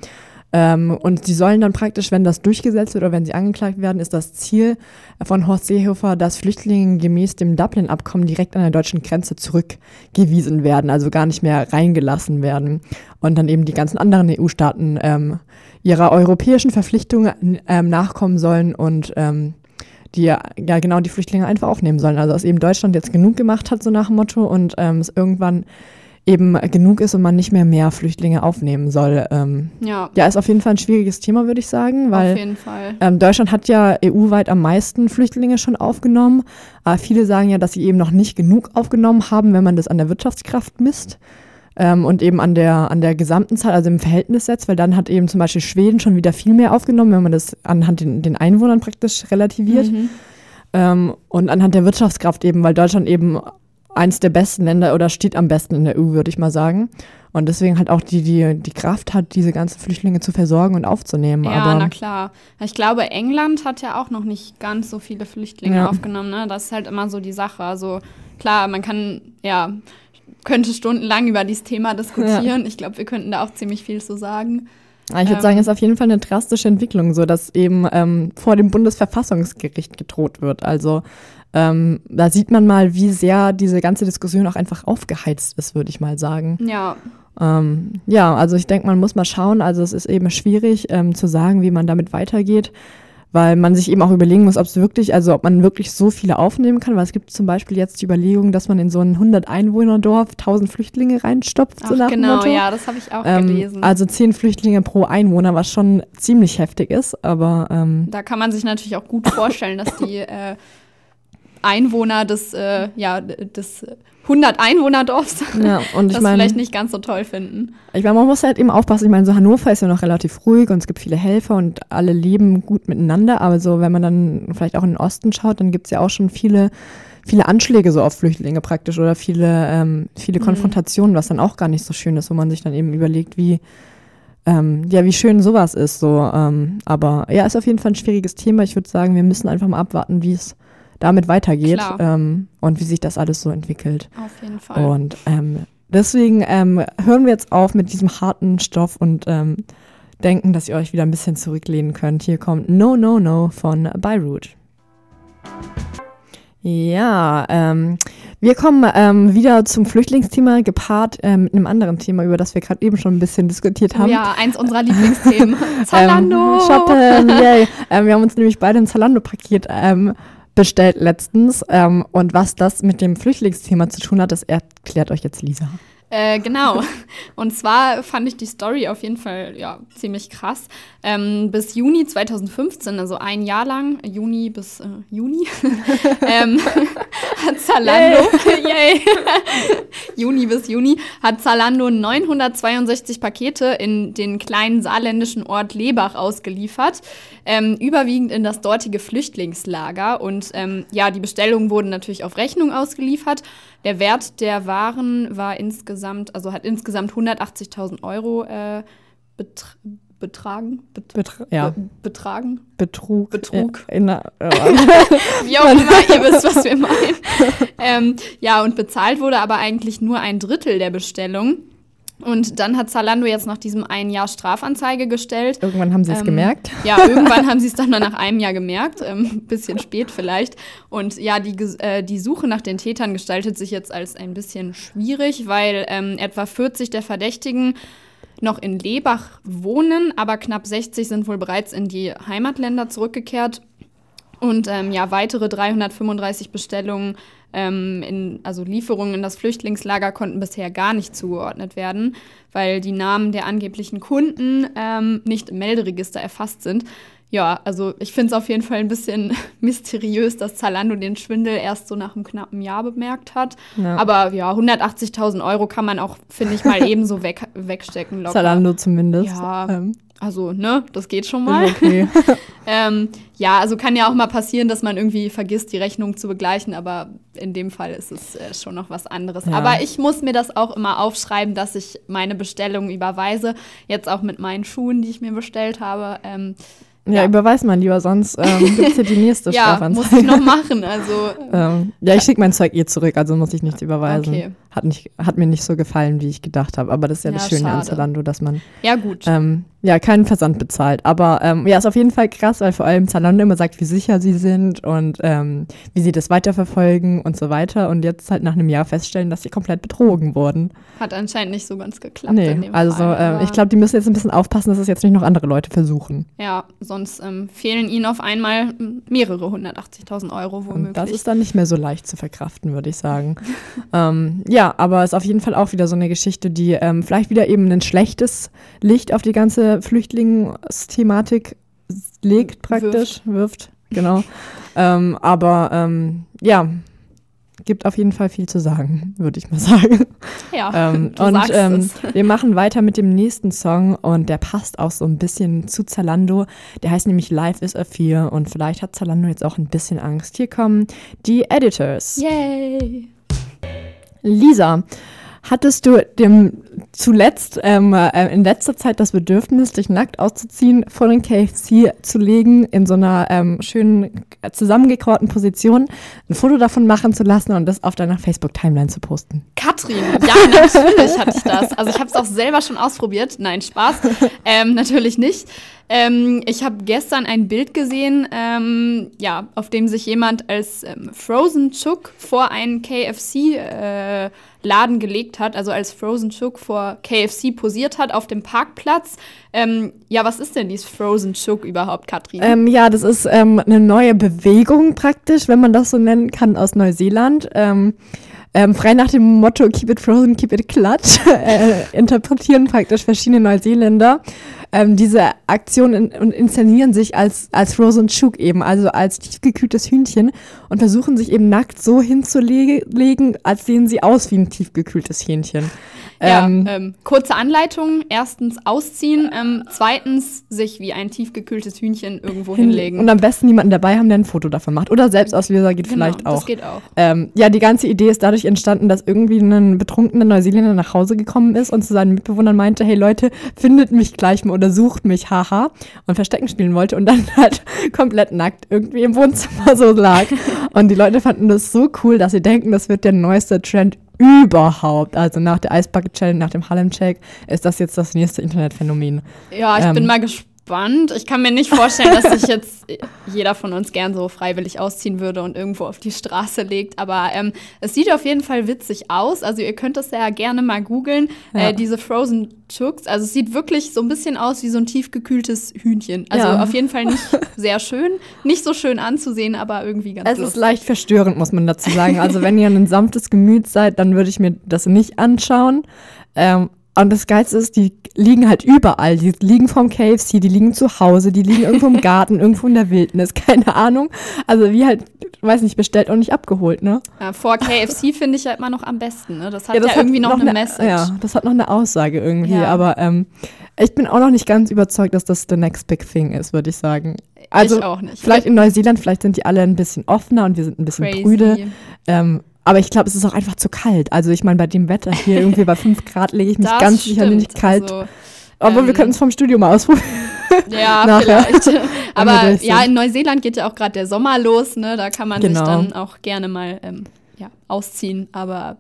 Ähm, und sie sollen dann praktisch, wenn das durchgesetzt wird oder wenn sie angeklagt werden, ist das Ziel von Horst Seehofer, dass Flüchtlinge gemäß dem Dublin-Abkommen direkt an der deutschen Grenze zurückgewiesen werden, also gar nicht mehr reingelassen werden. Und dann eben die ganzen anderen EU-Staaten ähm, ihrer europäischen Verpflichtungen ähm, nachkommen sollen und ähm, die ja ja genau die Flüchtlinge einfach aufnehmen sollen. Also dass eben Deutschland jetzt genug gemacht hat, so nach dem Motto, und ähm, es irgendwann eben genug ist und man nicht mehr mehr Flüchtlinge aufnehmen soll. Ähm, Ja, ja, ist auf jeden Fall ein schwieriges Thema, würde ich sagen, auf weil jeden Fall. ähm, Deutschland hat ja EU-weit am meisten Flüchtlinge schon aufgenommen. Aber viele sagen ja, dass sie eben noch nicht genug aufgenommen haben, wenn man das an der Wirtschaftskraft misst. Ähm, und eben an der, an der gesamten Zahl, also im Verhältnis setzt, weil dann hat eben zum Beispiel Schweden schon wieder viel mehr aufgenommen, wenn man das anhand den, den Einwohnern praktisch relativiert. Mhm. Ähm, und anhand der Wirtschaftskraft eben, weil Deutschland eben eins der besten Länder oder steht am besten in der EU, würde ich mal sagen. Und deswegen halt auch die, die, die Kraft hat, diese ganzen Flüchtlinge zu versorgen und aufzunehmen. Ja, Aber na klar. Ich glaube, England hat ja auch noch nicht ganz so viele Flüchtlinge Ja. aufgenommen. Ne? Das ist halt immer so die Sache. Also klar, man kann, ja, könnte stundenlang über dieses Thema diskutieren. Ich glaube, wir könnten da auch ziemlich viel zu sagen. ich würde ähm, sagen, es ist auf jeden Fall eine drastische Entwicklung, so dass eben ähm, vor dem Bundesverfassungsgericht gedroht wird. Also ähm, da sieht man mal, wie sehr diese ganze Diskussion auch einfach aufgeheizt ist, würde ich mal sagen. Ja, Ähm, ja, also ich denke, man muss mal schauen. Also es ist eben schwierig ähm, zu sagen, wie man damit weitergeht, weil man sich eben auch überlegen muss, ob es wirklich, also ob man wirklich so viele aufnehmen kann. Weil es gibt zum Beispiel jetzt die Überlegung, dass man in so ein 100-Einwohner-Dorf 1000 Flüchtlinge reinstopft. ach so nach genau, Motto. ja, das habe ich auch Ähm, gelesen. also 10 Flüchtlinge pro Einwohner, was schon ziemlich heftig ist, aber ähm, da kann man sich natürlich auch gut vorstellen, dass die äh, Einwohner des, äh, ja, des 100-Einwohner-Dorfs ja, und ich das meine, vielleicht nicht ganz so toll finden. Ich meine, man muss halt eben aufpassen. Ich meine, so Hannover ist ja noch relativ ruhig und es gibt viele Helfer und alle leben gut miteinander. Aber so, wenn man dann vielleicht auch in den Osten schaut, dann gibt es ja auch schon viele, viele Anschläge so auf Flüchtlinge praktisch oder viele, ähm, viele Mhm. Konfrontationen, was dann auch gar nicht so schön ist, wo man sich dann eben überlegt, wie, ähm, ja, wie schön sowas ist. So, ähm, aber ja, ist auf jeden Fall ein schwieriges Thema. Ich würde sagen, wir müssen einfach mal abwarten, wie es damit weitergeht ähm, und wie sich das alles so entwickelt. Auf jeden Fall. Und ähm, deswegen ähm, hören wir jetzt auf mit diesem harten Stoff und ähm, denken, dass ihr euch wieder ein bisschen zurücklehnen könnt. Hier kommt No No No von Beirut. Ja, ähm, Wir kommen ähm, wieder zum Flüchtlingsthema, gepaart äh, mit einem anderen Thema, über das wir gerade eben schon ein bisschen diskutiert haben. Ja, eins unserer Lieblingsthemen. Zalando! Ähm, shoppen, yay. ähm, wir haben uns nämlich beide ein Zalando-Paket ähm, bestellt letztens. Ähm, und was das mit dem Flüchtlingsthema zu tun hat, das erklärt euch jetzt Lisa. Äh, genau. Und zwar fand ich die Story auf jeden Fall ja, ziemlich krass. Ähm, bis Juni 2015, also ein Jahr lang, Juni bis äh, Juni, ähm, hat Zalando, yay. Juni bis Juni, hat Zalando 962 Pakete in den kleinen saarländischen Ort Lebach ausgeliefert, ähm, überwiegend in das dortige Flüchtlingslager. Und ähm, ja, die Bestellungen wurden natürlich auf Rechnung ausgeliefert. Der Wert der Waren war insgesamt, also hat insgesamt 180.000 Euro äh, betra betragen. Bet Betra ja. Be betragen. Betrug. Betrug. In, in, Wie auch immer, ihr wisst, was wir meinen. ähm, ja, und bezahlt wurde aber eigentlich nur ein Drittel der Bestellung. Und dann hat Zalando jetzt nach diesem einen Jahr Strafanzeige gestellt. Irgendwann haben sie es Ähm, gemerkt. Ja, irgendwann haben sie es dann mal nach einem Jahr gemerkt, ähm, bisschen spät vielleicht. Und ja, die, äh, die Suche nach den Tätern gestaltet sich jetzt als ein bisschen schwierig, weil ähm, etwa 40 der Verdächtigen noch in Lebach wohnen, aber knapp 60 sind wohl bereits in die Heimatländer zurückgekehrt. Und ähm, ja, weitere 335 Bestellungen, ähm, in, also Lieferungen in das Flüchtlingslager konnten bisher gar nicht zugeordnet werden, weil die Namen der angeblichen Kunden ähm, nicht im Melderegister erfasst sind. Ja, also ich finde es auf jeden Fall ein bisschen mysteriös, dass Zalando den Schwindel erst so nach einem knappen Jahr bemerkt hat. Ja. Aber ja, 180.000 Euro kann man auch, finde ich, mal ebenso weg, wegstecken. Locker. Zalando zumindest. Ja, Ähm, also, ne, das geht schon mal. okay. Ähm, ja, also kann ja auch mal passieren, dass man irgendwie vergisst, die Rechnung zu begleichen, aber in dem Fall ist es äh, schon noch was anderes. Ja. Aber ich muss mir das auch immer aufschreiben, dass ich meine Bestellung überweise. Jetzt auch mit meinen Schuhen, die ich mir bestellt habe. Ähm, ja, Ja. überweis mal lieber, sonst ähm, gibt es hier die nächste ja, muss ich Strafanzeige. noch machen. Also, Ähm, ja, ich schicke mein Zeug ihr zurück, also muss ich nichts überweisen. Okay. Hat, nicht, hat mir nicht so gefallen, wie ich gedacht habe. Aber das ist ja, das Ja, Schöne an schade. Zalando, dass man ja, gut. ähm, ja keinen Versand bezahlt. Aber ähm, ja, ist auf jeden Fall krass, weil vor allem Zalando immer sagt, wie sicher sie sind und ähm, wie sie das weiterverfolgen und so weiter. Und jetzt halt nach einem Jahr feststellen, dass sie komplett betrogen wurden. Hat anscheinend nicht so ganz geklappt. in Nee, dem also Fall, aber- ich glaube, die müssen jetzt ein bisschen aufpassen, dass es jetzt nicht noch andere Leute versuchen. Ja, sonst ähm, fehlen ihnen auf einmal mehrere 180.000 Euro Und womöglich. das ist dann nicht mehr so leicht zu verkraften, würde ich sagen. ähm, ja, aber ist auf jeden Fall auch wieder so eine Geschichte, die ähm, vielleicht wieder eben ein schlechtes Licht auf die ganze Flüchtlingsthematik legt, praktisch, wirft, genau. ähm, aber ähm, ja, gibt auf jeden Fall viel zu sagen, würde ich mal sagen. ja, Ähm, und ähm, wir machen weiter mit dem nächsten Song und der passt auch so ein bisschen zu Zalando. Der heißt nämlich Life is a Fear und vielleicht hat Zalando jetzt auch ein bisschen Angst. Hier kommen die Editors. Yay! Lisa, hattest du dem zuletzt ähm, äh, in letzter Zeit das Bedürfnis, dich nackt auszuziehen, vor den KFC zu legen, in so einer ähm, schönen äh, zusammengekrauten Position, ein Foto davon machen zu lassen und das auf deiner Facebook-Timeline zu posten? Katrin, ja, natürlich hatte ich das. Also ich habe es auch selber schon ausprobiert. Nein, Spaß. Ähm, natürlich nicht. Ähm, ich habe gestern ein Bild gesehen, ähm, ja, auf dem sich jemand als ähm, Frozen Chook vor einen KFC-Laden gelegt hat, also als Frozen Chook vor KFC posiert hat auf dem Parkplatz. Ähm, ja, was ist denn dieses Frozen Chook überhaupt, Katrin? Ähm, ja, das ist ähm, eine neue Bewegung praktisch, wenn man das so nennen kann, aus Neuseeland. Ähm, ähm, frei nach dem Motto Keep it frozen, keep it clutch äh, interpretieren praktisch verschiedene Neuseeländer ähm, diese Aktion in, und inszenieren sich als, als Frozen Chook eben, also als tiefgekühltes Hühnchen und versuchen sich eben nackt so hinzulegen, als sehen sie aus wie ein tiefgekühltes Hähnchen. Ja, Ähm, ähm, kurze Anleitung. Erstens ausziehen, ähm, zweitens sich wie ein tiefgekühltes Hühnchen irgendwo hinlegen. Und am besten jemanden dabei haben, der ein Foto davon macht. Oder Selbstauslöser geht Genau, vielleicht auch. Das geht auch. Ähm, ja, die ganze Idee ist dadurch entstanden, dass irgendwie ein betrunkener Neuseeländer nach Hause gekommen ist und zu seinen Mitbewohnern meinte, hey Leute, findet mich gleich mal oder sucht mich, haha, und Verstecken spielen wollte und dann halt komplett nackt irgendwie im Wohnzimmer so lag. Und die Leute fanden das so cool, dass sie denken, das wird der neueste Trend überhaupt. Also nach der Eisbucket Challenge, nach dem Harlem Shake ist das jetzt das nächste Internetphänomen. Ja, ich ähm, bin mal gespannt, gespannt. Ich kann mir nicht vorstellen, dass sich jetzt jeder von uns gern so freiwillig ausziehen würde und irgendwo auf die Straße legt. Aber ähm, es sieht auf jeden Fall witzig aus. Also ihr könnt es ja gerne mal googeln. Ja. Äh, diese Frozen Chooks. Also es sieht wirklich so ein bisschen aus wie so ein tiefgekühltes Hühnchen. Also Ja. auf jeden Fall nicht sehr schön. Nicht so schön anzusehen, aber irgendwie ganz Es ist lustig. leicht verstörend, muss man dazu sagen. Also wenn ihr ein sanftes Gemüt seid, dann würde ich mir das nicht anschauen. Ähm, und das Geilste ist, die liegen halt überall. Die liegen vom KFC, die liegen zu Hause, die liegen irgendwo im Garten, irgendwo in der Wildnis, keine Ahnung. Also wie halt, weiß nicht, bestellt und nicht abgeholt, ne? Ja, vor KFC finde ich ja immer noch am besten. Ne? Das hat ja, das irgendwie noch eine ne- Message. Ja, das hat noch eine Aussage irgendwie. Ja. Aber ähm, ich bin auch noch nicht ganz überzeugt, dass das the next big thing ist, würde ich sagen. Also ich auch nicht. vielleicht in Neuseeland, vielleicht sind die alle ein bisschen offener und wir sind ein bisschen Crazy. prüde. Ähm, aber ich glaube, es ist auch einfach zu kalt. Also ich meine, bei dem Wetter hier irgendwie bei 5 Grad lege ich mich Das ganz sicher nicht kalt. Also, wir ähm, können es vom Studio mal ausprobieren. Ja, Nachher. vielleicht. Aber wir ja, in Neuseeland geht ja auch gerade der Sommer los, ne? Da kann man Genau. sich dann auch gerne mal ähm, ja, ausziehen. Aber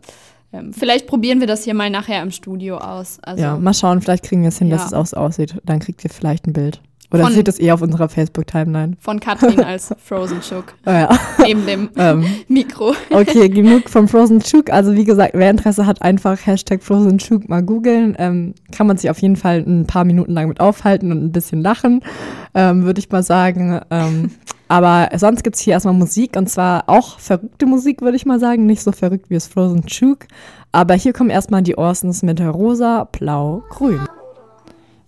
ähm, vielleicht probieren wir das hier mal nachher im Studio aus. Also Ja, mal schauen, vielleicht kriegen wir es hin, dass Ja. es auch so aussieht. Dann kriegt ihr vielleicht ein Bild. Oder Von- seht es eher auf unserer Facebook-Timeline. von Katrin als Frozen Chook Oh, ja. neben dem ähm, Mikro. Okay, genug vom Frozen Chook. Also wie gesagt, wer Interesse hat, einfach Hashtag Frozen Chook mal googeln. Ähm, kann man sich auf jeden Fall ein paar Minuten lang mit aufhalten und ein bisschen lachen, ähm, würde ich mal sagen. Ähm, aber sonst gibt's hier erstmal Musik und zwar auch verrückte Musik, würde ich mal sagen. Nicht so verrückt wie das Frozen Chook. Aber hier kommen erstmal die Orsons mit Rosa, Blau, Grün.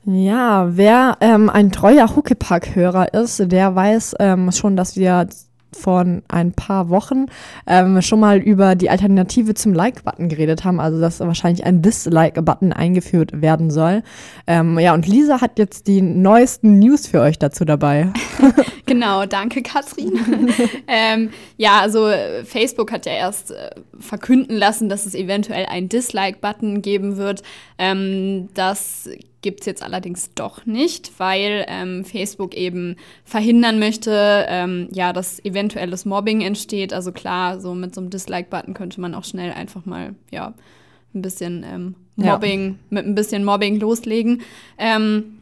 Ja, wer ähm, ein treuer Huckepack-Hörer ist, der weiß ähm, schon, dass wir von ein paar Wochen ähm, schon mal über die Alternative zum Like-Button geredet haben, also dass wahrscheinlich ein Dislike-Button eingeführt werden soll. Ähm, ja, und Lisa hat jetzt die neuesten News für euch dazu dabei. Genau, danke Katrin. ähm, ja, also äh, Facebook hat ja erst äh, verkünden lassen, dass es eventuell einen Dislike-Button geben wird. Ähm, das gibt es jetzt allerdings doch nicht, weil ähm, Facebook eben verhindern möchte, ähm, ja, dass eventuelles Mobbing entsteht. Also klar, so mit so einem Dislike-Button könnte man auch schnell einfach mal, ja, ein bisschen ähm, Ja. Mobbing, mit ein bisschen Mobbing loslegen. Ähm,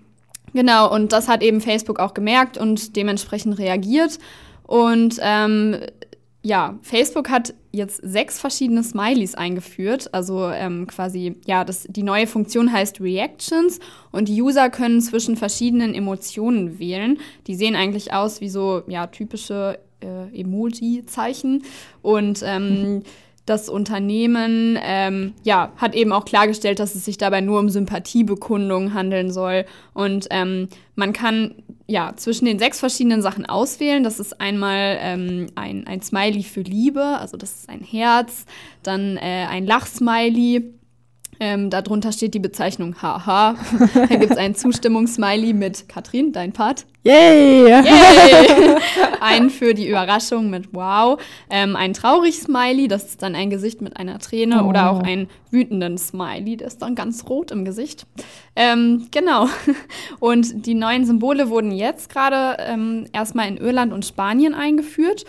Genau, und das hat eben Facebook auch gemerkt und dementsprechend reagiert. Und ähm, ja, Facebook hat jetzt sechs verschiedene Smileys eingeführt. Also ähm, quasi, ja, das, die neue Funktion heißt Reactions und die User können zwischen verschiedenen Emotionen wählen. Die sehen eigentlich aus wie so, ja, typische äh, Emoji-Zeichen. Und ähm, das Unternehmen ähm, ja, hat eben auch klargestellt, dass es sich dabei nur um Sympathiebekundungen handeln soll. Und ähm, man kann ja zwischen den sechs verschiedenen Sachen auswählen. Das ist einmal ähm, ein, ein Smiley für Liebe, also das ist ein Herz, dann äh, ein Lachsmiley. Ähm, darunter steht die Bezeichnung Haha. Dann gibt es einen Zustimmungssmiley mit Katrin, dein Part. Yay! Yay! einen für die Überraschung mit Wow. Ähm, ein traurig Smiley, das ist dann ein Gesicht mit einer Träne. Oh. Oder auch einen wütenden Smiley, der ist dann ganz rot im Gesicht. Ähm, genau. Und die neuen Symbole wurden jetzt gerade ähm, erstmal in Irland und Spanien eingeführt.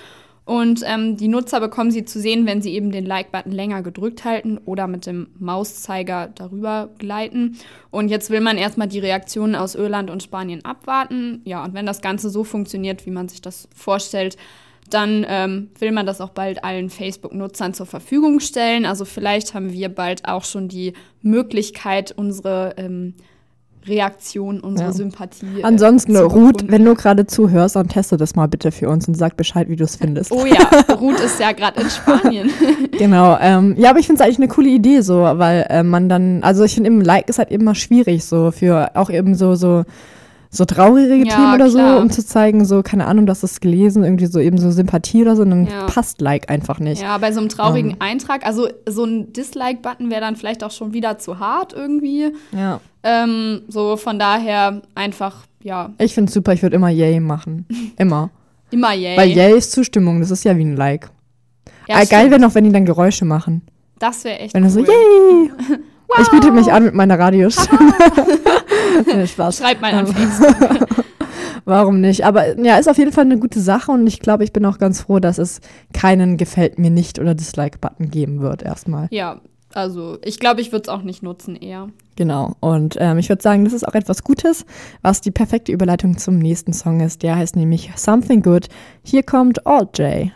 Und ähm, die Nutzer bekommen sie zu sehen, wenn sie eben den Like-Button länger gedrückt halten oder mit dem Mauszeiger darüber gleiten. Und jetzt will man erstmal die Reaktionen aus Irland und Spanien abwarten. Ja, und wenn das Ganze so funktioniert, wie man sich das vorstellt, dann ähm, will man das auch bald allen Facebook-Nutzern zur Verfügung stellen. Also vielleicht haben wir bald auch schon die Möglichkeit, unsere ähm, Reaktion, unsere Ja. Sympathie. äh, Ansonsten, zu Ruth, wenn du gerade zuhörst, dann teste das mal bitte für uns und sag Bescheid, wie du es findest. Oh ja, Ruth ist ja gerade in Spanien. Genau, ähm, ja, aber ich finde es eigentlich eine coole Idee so, weil äh, man dann, also ich finde im Like ist halt immer schwierig so für auch eben so so so traurige Ja, Themen oder klar. so, um zu zeigen, so keine Ahnung, dass es gelesen, irgendwie so eben so Sympathie oder so, und dann Ja. passt Like einfach nicht. Ja, bei so einem traurigen Ähm. Eintrag, also so ein Dislike-Button wäre dann vielleicht auch schon wieder zu hart irgendwie. Ja. Ähm, so von daher einfach, ja, Ich finde es super, ich würde immer Yay machen. Immer. immer yay. Weil Yay ist Zustimmung, das ist ja wie ein Like. Ja, ah, geil wäre noch, wenn die dann Geräusche machen. Das wäre echt Wenn du so cool. Yay! Ich biete mich an mit meiner Radiostimme. nee, Spaß. Schreibt mal an Ähm. Facebook. Warum nicht? Aber ja, ist auf jeden Fall eine gute Sache und ich glaube, ich bin auch ganz froh, dass es keinen Gefällt mir nicht oder Dislike-Button geben wird erstmal. Ja, Also ich glaube, ich würde es auch nicht nutzen eher. Genau. Und ähm, ich würde sagen, das ist auch etwas Gutes, was die perfekte Überleitung zum nächsten Song ist. Der heißt nämlich Something Good. Hier kommt Alt J.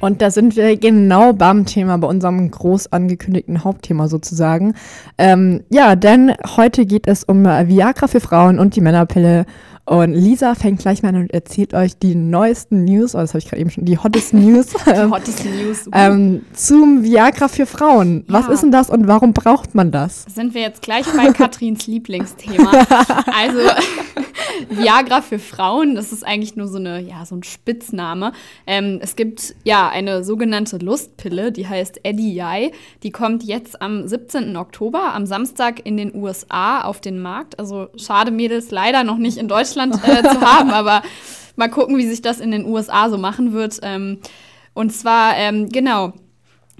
Und da sind wir genau beim Thema, bei unserem groß angekündigten Hauptthema sozusagen. Ähm, ja, denn heute geht es um Viagra für Frauen und die Männerpille. Und Lisa fängt gleich mal an und erzählt euch die neuesten News, oh, das habe ich gerade eben schon, die hottest News. die hottest News. Ähm, zum Viagra für Frauen. Ja. Was ist denn das und warum braucht man das? Sind wir jetzt gleich bei Katrins Lieblingsthema. Also Viagra für Frauen, das ist eigentlich nur so eine, ja, so ein Spitzname. Ähm, es gibt ja eine sogenannte Lustpille, die heißt Eddie Die kommt jetzt am 17. Oktober, am Samstag in den USA auf den Markt. Also schade Mädels, leider noch nicht in Deutschland äh, zu haben, aber mal gucken, wie sich das in den USA so machen wird. Ähm, und zwar, ähm, genau,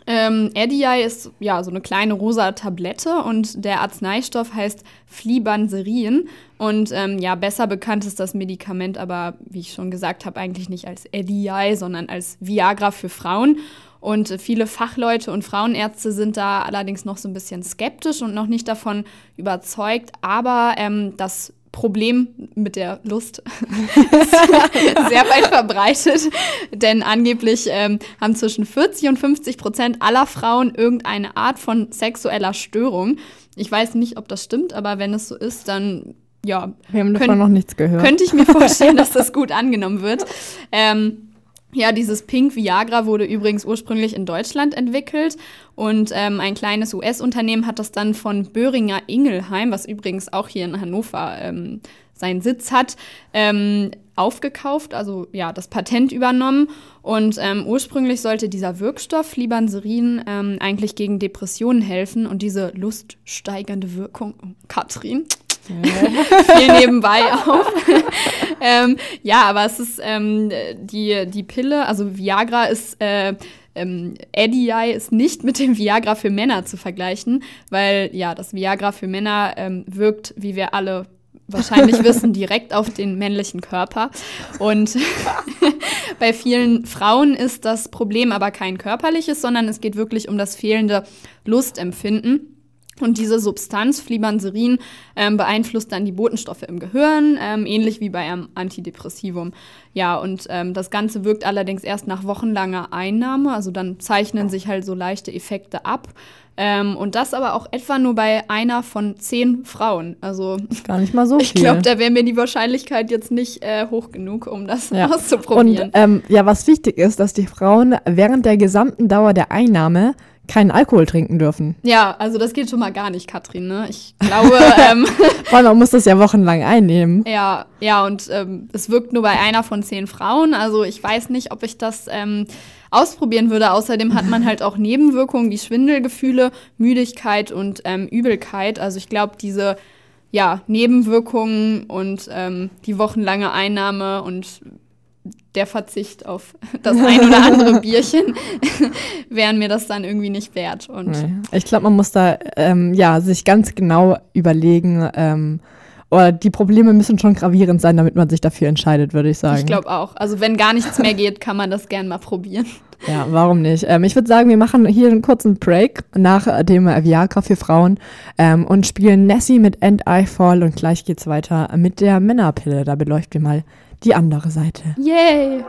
ähm, Ediai ist ja so eine kleine rosa Tablette und der Arzneistoff heißt Flibanserin. Und ähm, ja, besser bekannt ist das Medikament aber, wie ich schon gesagt habe, eigentlich nicht als Ediai, sondern als Viagra für Frauen. Und viele Fachleute und Frauenärzte sind da allerdings noch so ein bisschen skeptisch und noch nicht davon überzeugt. Aber ähm, das Problem mit der Lust ist sehr weit verbreitet, denn angeblich ähm, haben zwischen 40 und 50 Prozent aller Frauen irgendeine Art von sexueller Störung. Ich weiß nicht, ob das stimmt, aber wenn es so ist, dann ja. Wir haben davon noch nichts gehört. Könnte ich mir vorstellen, dass das gut angenommen wird. Ähm, ja, dieses Pink Viagra wurde übrigens ursprünglich in Deutschland entwickelt und ähm, ein kleines US-Unternehmen hat das dann von Böhringer Ingelheim, was übrigens auch hier in Hannover ähm, seinen Sitz hat, ähm, aufgekauft, also ja, das Patent übernommen. Und ähm, ursprünglich sollte dieser Wirkstoff Libanserin ähm, eigentlich gegen Depressionen helfen und diese luststeigernde Wirkung, oh, Katrin, viel nebenbei auf. ähm, ja, aber es ist ähm, die, die Pille, also Viagra ist. Äh, ähm, Eddie ist nicht mit dem Viagra für Männer zu vergleichen, weil ja, das Viagra für Männer ähm, wirkt, wie wir alle wahrscheinlich wissen, direkt auf den männlichen Körper. Und bei vielen Frauen ist das Problem aber kein körperliches, sondern es geht wirklich um das fehlende Lustempfinden. Und diese Substanz, Flibanserin, ähm, beeinflusst dann die Botenstoffe im Gehirn, ähm, ähnlich wie bei einem Antidepressivum. Ja, und ähm, das Ganze wirkt allerdings erst nach wochenlanger Einnahme. Also dann zeichnen sich halt so leichte Effekte ab. Ähm, und das aber auch etwa nur bei einer von zehn Frauen. Also gar nicht mal so viel. Ich glaube, da wäre mir die Wahrscheinlichkeit jetzt nicht äh, hoch genug, um das ja. auszuprobieren. Und ähm, ja, was wichtig ist, dass die Frauen während der gesamten Dauer der Einnahme keinen Alkohol trinken dürfen. Ja, also das geht schon mal gar nicht, Katrin. Ne? Ich glaube. ähm, Weil man muss das ja wochenlang einnehmen. Ja, ja, und ähm, es wirkt nur bei einer von zehn Frauen. Also ich weiß nicht, ob ich das ähm, ausprobieren würde. Außerdem hat man halt auch Nebenwirkungen wie Schwindelgefühle, Müdigkeit und ähm, Übelkeit. Also ich glaube, diese ja, Nebenwirkungen und ähm, die wochenlange Einnahme und der Verzicht auf das ein oder andere Bierchen wären mir das dann irgendwie nicht wert. Und nee. Ich glaube, man muss da ähm, ja, sich ganz genau überlegen, ähm, oder die Probleme müssen schon gravierend sein, damit man sich dafür entscheidet, würde ich sagen. Ich glaube auch. Also wenn gar nichts mehr geht, kann man das gerne mal probieren. Ja, warum nicht? Ähm, ich würde sagen, wir machen hier einen kurzen Break nach dem Viagra für Frauen ähm, und spielen Nessie mit And I Fall und gleich geht's weiter mit der Männerpille. Da beleuchten wir mal die andere Seite. Yay!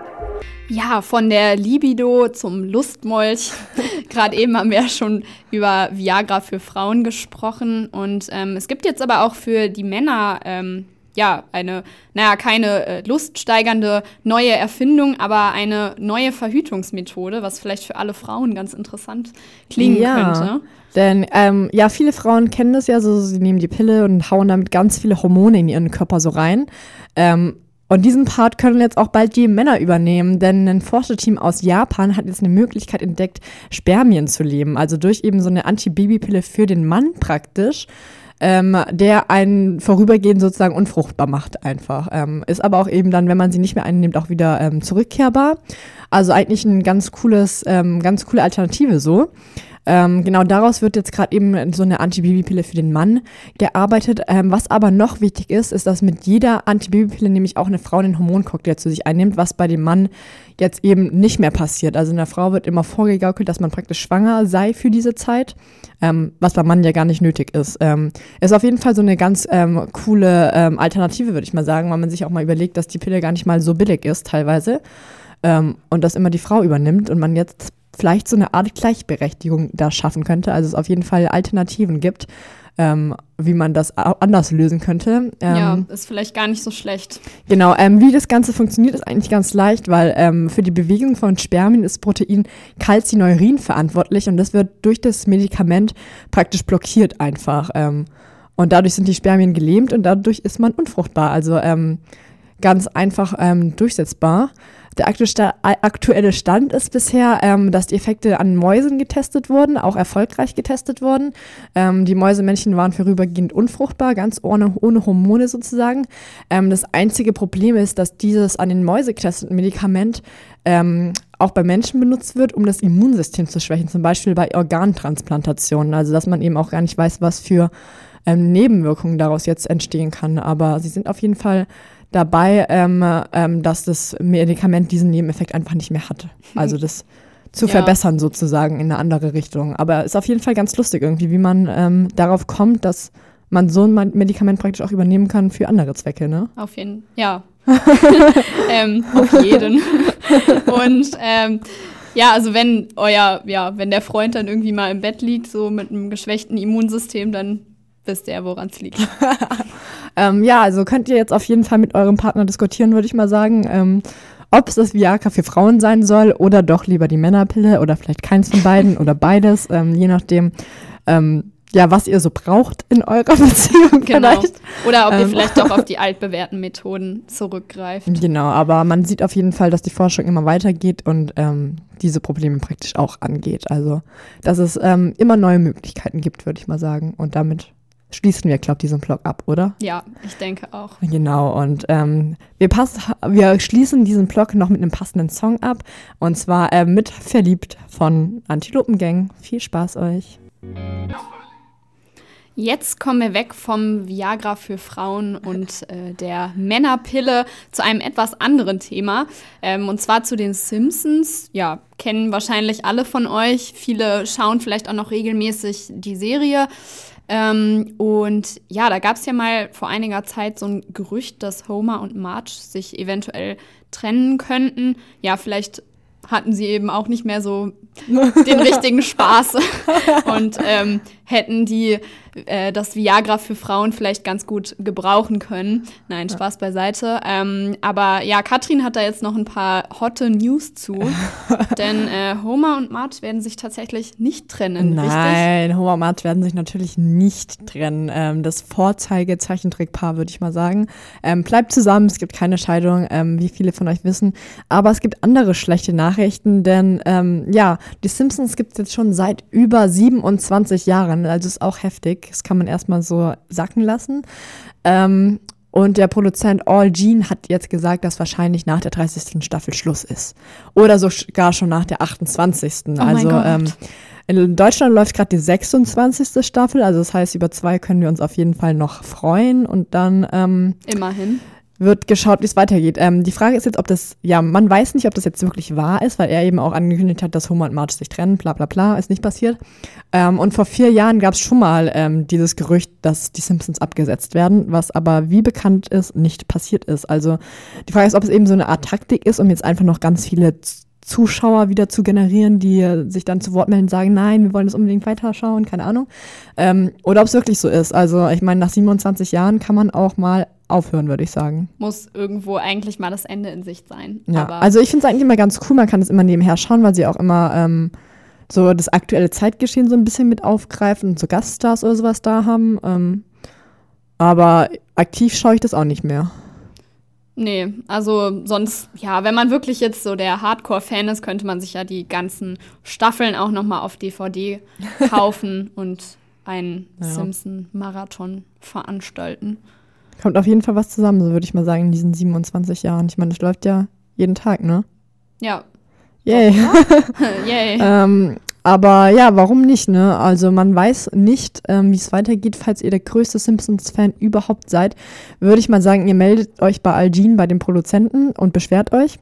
Ja, von der Libido zum Lustmolch. Gerade eben haben wir ja schon über Viagra für Frauen gesprochen. Und ähm, es gibt jetzt aber auch für die Männer ähm, ja eine, naja, keine äh, luststeigernde neue Erfindung, aber eine neue Verhütungsmethode, was vielleicht für alle Frauen ganz interessant klingen ja. könnte. Denn ähm, ja, viele Frauen kennen das ja so, sie nehmen die Pille und hauen damit ganz viele Hormone in ihren Körper so rein. Ähm, und diesen Part können jetzt auch bald die Männer übernehmen, denn ein Forscherteam aus Japan hat jetzt eine Möglichkeit entdeckt, Spermien zu leben. Also durch eben so eine Antibabypille für den Mann praktisch. Ähm, der einen vorübergehend sozusagen unfruchtbar macht einfach. Ähm, ist aber auch eben dann, wenn man sie nicht mehr einnimmt, auch wieder ähm, zurückkehrbar. Also eigentlich ein ganz cooles, ähm, ganz coole Alternative so. Ähm, genau daraus wird jetzt gerade eben so eine Antibabypille für den Mann gearbeitet. Ähm, was aber noch wichtig ist, ist, dass mit jeder Antibabypille nämlich auch eine Frau einen Hormoncocktail zu sich einnimmt, was bei dem Mann jetzt eben nicht mehr passiert. Also in der Frau wird immer vorgegaukelt, dass man praktisch schwanger sei für diese Zeit, ähm, was beim Mann ja gar nicht nötig ist. Ähm, ist auf jeden Fall so eine ganz ähm, coole ähm, Alternative, würde ich mal sagen, weil man sich auch mal überlegt, dass die Pille gar nicht mal so billig ist teilweise ähm, und dass immer die Frau übernimmt und man jetzt vielleicht so eine Art Gleichberechtigung da schaffen könnte. Also es auf jeden Fall Alternativen gibt, ähm, wie man das anders lösen könnte. Ähm, ja, ist vielleicht gar nicht so schlecht. Genau, ähm, wie das Ganze funktioniert, ist eigentlich ganz leicht, weil ähm, für die Bewegung von Spermien ist Protein Calcineurin verantwortlich und das wird durch das Medikament praktisch blockiert einfach. Ähm, und dadurch sind die Spermien gelähmt und dadurch ist man unfruchtbar. Also ähm, ganz einfach durchsetzbar. Der aktuelle Stand ist bisher, ähm, dass die Effekte an Mäusen getestet wurden, auch erfolgreich getestet wurden. Ähm, die Mäusemännchen waren vorübergehend unfruchtbar, ganz ohne, ohne Hormone sozusagen. Ähm, das einzige Problem ist, dass dieses an den Mäuse getestete Medikament ähm, auch bei Menschen benutzt wird, um das Immunsystem zu schwächen, zum Beispiel bei Organtransplantationen. Also dass man eben auch gar nicht weiß, was für ähm, Nebenwirkungen daraus jetzt entstehen kann. Aber sie sind auf jeden Fall dabei, ähm, ähm, dass das Medikament diesen Nebeneffekt einfach nicht mehr hat. Also das zu ja. verbessern sozusagen in eine andere Richtung. Aber ist auf jeden Fall ganz lustig irgendwie, wie man ähm, darauf kommt, dass man so ein Medikament praktisch auch übernehmen kann für andere Zwecke, ne? Auf jeden, ja. ähm, auf jeden. Und ähm, ja, also wenn euer, ja, wenn der Freund dann irgendwie mal im Bett liegt, so mit einem geschwächten Immunsystem, dann wisst ihr, woran es liegt. ähm, ja, also könnt ihr jetzt auf jeden Fall mit eurem Partner diskutieren, würde ich mal sagen. Ähm, ob es das Viagra für Frauen sein soll oder doch lieber die Männerpille oder vielleicht keins von beiden oder beides, ähm, je nachdem, ähm, ja, was ihr so braucht in eurer Beziehung genau. vielleicht. Oder ob ihr ähm. vielleicht doch auf die altbewährten Methoden zurückgreift. Genau, aber man sieht auf jeden Fall, dass die Forschung immer weitergeht und ähm, diese Probleme praktisch auch angeht. Also, dass es ähm, immer neue Möglichkeiten gibt, würde ich mal sagen. Und damit schließen wir, glaube ich, diesen Blog ab, oder? Ja, ich denke auch. Genau, und ähm, wir, pass wir schließen diesen Blog noch mit einem passenden Song ab. Und zwar äh, mit Verliebt von Antilopengang. Viel Spaß euch. Jetzt kommen wir weg vom Viagra für Frauen und äh, der Männerpille zu einem etwas anderen Thema. Ähm, und zwar zu den Simpsons. Ja, kennen wahrscheinlich alle von euch. Viele schauen vielleicht auch noch regelmäßig die Serie. Ähm, und ja, da gab es ja mal vor einiger Zeit so ein Gerücht, dass Homer und Marge sich eventuell trennen könnten. Ja, vielleicht hatten sie eben auch nicht mehr so den richtigen Spaß und ähm, hätten die äh, das Viagra für Frauen vielleicht ganz gut gebrauchen können. Nein, Spaß ja. beiseite. Ähm, aber ja, Katrin hat da jetzt noch ein paar hotte News zu. denn äh, Homer und Marge werden sich tatsächlich nicht trennen. Nein, richtig? Homer und Marge werden sich natürlich nicht trennen. Ähm, das Vorzeige-Zeichentrickpaar, würde ich mal sagen. Ähm, bleibt zusammen, es gibt keine Scheidung, ähm, wie viele von euch wissen. Aber es gibt andere schlechte Nachrichten, denn ähm, ja, die Simpsons gibt es jetzt schon seit über 27 Jahren. Also ist auch heftig. Das kann man erstmal so sacken lassen. Ähm, und der Produzent All Jean hat jetzt gesagt, dass wahrscheinlich nach der 30. Staffel Schluss ist. Oder sogar schon nach der 28. Oh also ähm, in Deutschland läuft gerade die 26. Staffel, also das heißt, über zwei können wir uns auf jeden Fall noch freuen und dann ähm, immerhin wird geschaut, wie es weitergeht. Ähm, die Frage ist jetzt, ob das, ja, man weiß nicht, ob das jetzt wirklich wahr ist, weil er eben auch angekündigt hat, dass Homer und Marge sich trennen, bla bla bla, ist nicht passiert. Ähm, und vor vier Jahren gab es schon mal ähm, dieses Gerücht, dass die Simpsons abgesetzt werden, was aber, wie bekannt ist, nicht passiert ist. Also die Frage ist, ob es eben so eine Art Taktik ist, um jetzt einfach noch ganz viele Zuschauer wieder zu generieren, die sich dann zu Wort melden und sagen, nein, wir wollen das unbedingt weiterschauen, keine Ahnung. Ähm, oder ob es wirklich so ist. Also ich meine, nach 27 Jahren kann man auch mal aufhören, würde ich sagen. Muss irgendwo eigentlich mal das Ende in Sicht sein. Ja, also ich finde es eigentlich immer ganz cool, man kann es immer nebenher schauen, weil sie auch immer ähm, so das aktuelle Zeitgeschehen so ein bisschen mit aufgreifen und so Gaststars oder sowas da haben. Ähm, aber aktiv schaue ich das auch nicht mehr. Nee, also sonst, ja, wenn man wirklich jetzt so der Hardcore-Fan ist, könnte man sich ja die ganzen Staffeln auch noch mal auf DVD kaufen und einen ja. Simpson-Marathon veranstalten. Kommt auf jeden Fall was zusammen, so würde ich mal sagen, in diesen 27 Jahren. Ich meine, das läuft ja jeden Tag, ne? Ja. Yay. Yay. ähm, aber ja, warum nicht, ne? Also man weiß nicht, ähm, wie es weitergeht. Falls ihr der größte Simpsons-Fan überhaupt seid, würde ich mal sagen, ihr meldet euch bei Algene, bei dem Produzenten und beschwert euch.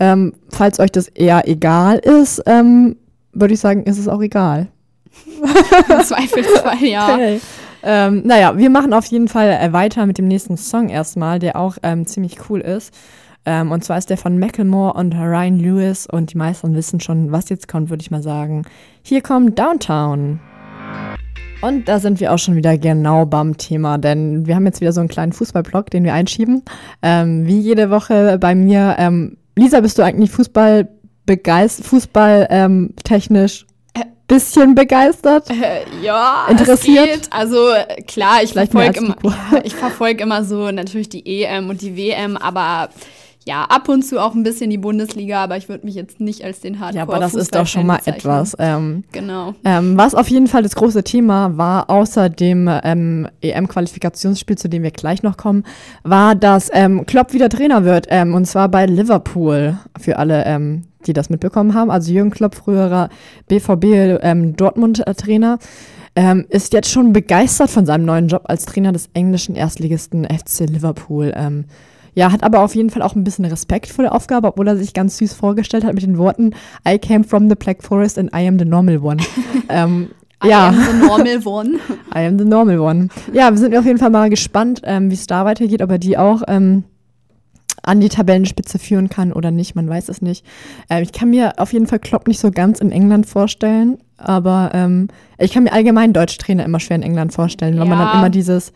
Ähm, falls euch das eher egal ist, ähm, würde ich sagen, ist es auch egal. Im Zweifelsfall, ja. Okay. Ähm, naja, wir machen auf jeden Fall äh, weiter mit dem nächsten Song erstmal, der auch ähm, ziemlich cool ist. Ähm, und zwar ist der von Macklemore und Ryan Lewis und die meisten wissen schon, was jetzt kommt, würde ich mal sagen. Hier kommt Downtown. Und da sind wir auch schon wieder genau beim Thema, denn wir haben jetzt wieder so einen kleinen Fußballblock, den wir einschieben. Ähm, wie jede Woche bei mir. Ähm, Lisa, bist du eigentlich Fußball begeistert, Fußball ähm, technisch bisschen begeistert? Äh, ja, Interessiert? Also klar, ich verfolge immer, ich verfolge immer so natürlich die EM und die WM, aber ja, ab und zu auch ein bisschen die Bundesliga, aber ich würde mich jetzt nicht als den Hardcore Ja, aber das ist doch schon mal bezeichnen. etwas. Ähm, Genau. Ähm, was auf jeden Fall das große Thema war, außer dem ähm, EM-Qualifikationsspiel, zu dem wir gleich noch kommen, war, dass ähm, Klopp wieder Trainer wird. Ähm, und zwar bei Liverpool. Für alle, ähm, die das mitbekommen haben. Also Jürgen Klopp, früherer BVB ähm, Dortmund-Trainer, ähm, ist jetzt schon begeistert von seinem neuen Job als Trainer des englischen Erstligisten FC Liverpool. Ähm, ja, hat aber auf jeden Fall auch ein bisschen Respekt vor der Aufgabe, obwohl er sich ganz süß vorgestellt hat mit den Worten I came from the Black Forest and I am the normal one. ähm, ja. I am the normal one. I am the normal one. Ja, wir sind auf jeden Fall mal gespannt, ähm, wie es da weitergeht, ob er die auch ähm, an die Tabellenspitze führen kann oder nicht, man weiß es nicht. Ähm, ich kann mir auf jeden Fall Klopp nicht so ganz in England vorstellen, aber ähm, ich kann mir allgemein deutsche Trainer immer schwer in England vorstellen, weil man Ja. dann immer dieses,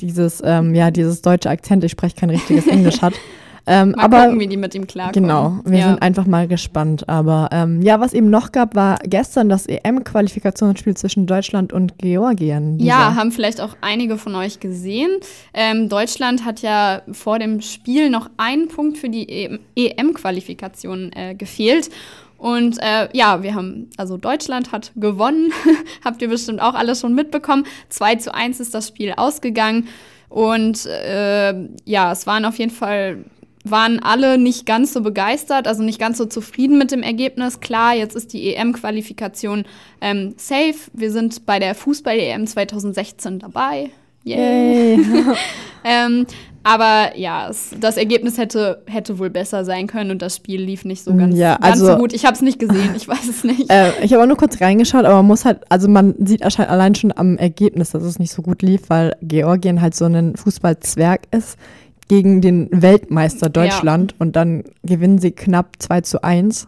dieses, ähm, ja, dieses deutsche Akzent, ich spreche kein richtiges Englisch hat. Ähm, Mal aber gucken, wie die mit ihm klarkommen. Genau, wir ja. sind einfach mal gespannt. Aber ähm, ja, was eben noch gab, war gestern das EM-Qualifikationsspiel zwischen Deutschland und Georgien. Lisa. Ja, haben vielleicht auch einige von euch gesehen. Ähm, Deutschland hat ja vor dem Spiel noch einen Punkt für die E EM-Qualifikation äh, gefehlt. Und äh, ja, wir haben, also Deutschland hat gewonnen. Habt ihr bestimmt auch alle schon mitbekommen. 2 zu 1 ist das Spiel ausgegangen. Und äh, ja, es waren auf jeden Fall, waren alle nicht ganz so begeistert, also nicht ganz so zufrieden mit dem Ergebnis. Klar, jetzt ist die EM-Qualifikation ähm, safe. Wir sind bei der Fußball-EM 2016 dabei. Yay. Yay. Ähm, aber ja, es, das Ergebnis hätte, hätte wohl besser sein können und das Spiel lief nicht so ganz, Ja, ganz so also- gut. Ich habe es nicht gesehen, ich weiß es nicht. äh, ich habe auch nur kurz reingeschaut, aber man muss halt, also man sieht allein schon am Ergebnis, dass es nicht so gut lief, weil Georgien halt so ein Fußballzwerg ist gegen den Weltmeister Deutschland und dann gewinnen sie knapp 2 zu 1.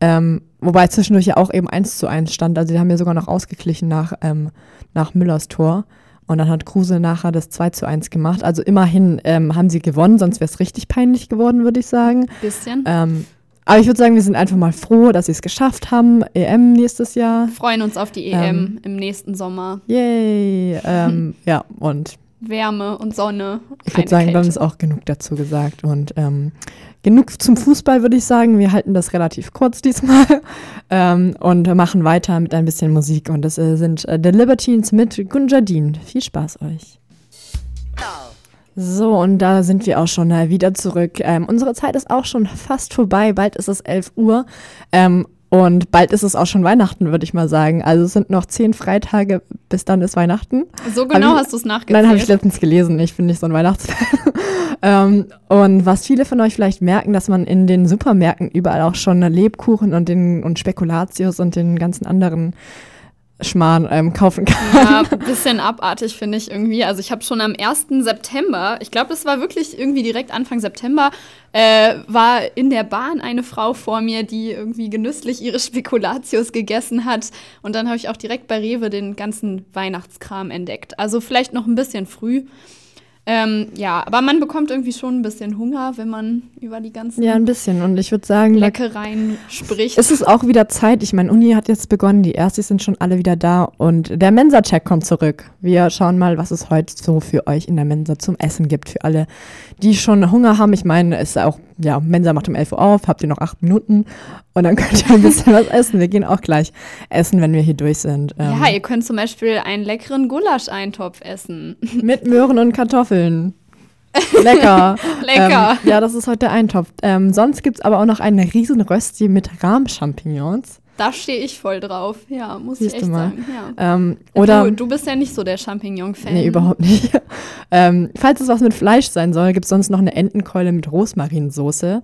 Ähm, wobei zwischendurch ja auch eben 1 zu 1 stand. Also die haben ja sogar noch ausgeglichen nach, ähm, nach Müllers Tor. Und dann hat Kruse nachher das 2 zu 1 gemacht. Also immerhin ähm, haben sie gewonnen, sonst wäre es richtig peinlich geworden, würde ich sagen. Bisschen. Ähm, aber ich würde sagen, wir sind einfach mal froh, dass sie es geschafft haben. EM nächstes Jahr. Freuen uns auf die EM im nächsten Sommer. Yay. Ähm, ja, und Wärme und Sonne. ich würde sagen, dann Kälte. ist auch genug dazu gesagt. Und ähm, genug zum Fußball, würde ich sagen. Wir halten das relativ kurz diesmal ähm, und machen weiter mit ein bisschen Musik. Und das äh, sind äh, The Libertines mit Gunjadin. Viel Spaß euch. So, und da sind wir auch schon äh, wieder zurück. Ähm, unsere Zeit ist auch schon fast vorbei. Bald ist es 11 Uhr. Ähm, und bald ist es auch schon Weihnachten, würde ich mal sagen. Also es sind noch zehn Freitage, bis dann ist Weihnachten. So genau ich- hast du es nachgezählt. Nein, habe ich letztens gelesen. Ich bin nicht so ein Weihnachtsfan. ähm, und was viele von euch vielleicht merken, dass man in den Supermärkten überall auch schon Lebkuchen und den und Spekulatius und den ganzen anderen Schmarrn ähm, kaufen kann. Ja, ein bisschen abartig finde ich irgendwie. Also ich habe schon am 1. September, ich glaube, das war wirklich irgendwie direkt Anfang September, äh, war in der Bahn eine Frau vor mir, die irgendwie genüsslich ihre Spekulatius gegessen hat. Und dann habe ich auch direkt bei Rewe den ganzen Weihnachtskram entdeckt. Also vielleicht noch ein bisschen früh. Ähm, ja, aber man bekommt irgendwie schon ein bisschen Hunger, wenn man über die ganzen Ja, ein bisschen. Und ich würde sagen, Leckereien spricht. ist es auch wieder Zeit. Ich meine, Uni hat jetzt begonnen, die Erstis sind schon alle wieder da und der Mensa-Check kommt zurück. Wir schauen mal, was es heute so für euch in der Mensa zum Essen gibt. Für alle, die schon Hunger haben. Ich meine, es ist auch, ja, Mensa macht um 11 Uhr auf, habt ihr noch acht Minuten und dann könnt ihr ein bisschen was essen. Wir gehen auch gleich essen, wenn wir hier durch sind. Ähm, ja, ihr könnt zum Beispiel einen leckeren Gulascheintopf essen. mit Möhren und Kartoffeln. Lecker. Lecker. Ähm, ja, das ist heute der Eintopf. Ähm, sonst gibt es aber auch noch einen riesen Rösti mit Rahmchampignons. Da stehe ich voll drauf. Ja, muss Siehst ich echt sagen. Ja. Ähm, oder, du, du bist ja nicht so der Champignon-Fan. nee, überhaupt nicht. ähm, falls es was mit Fleisch sein soll, gibt es sonst noch eine Entenkeule mit Rosmarinsoße.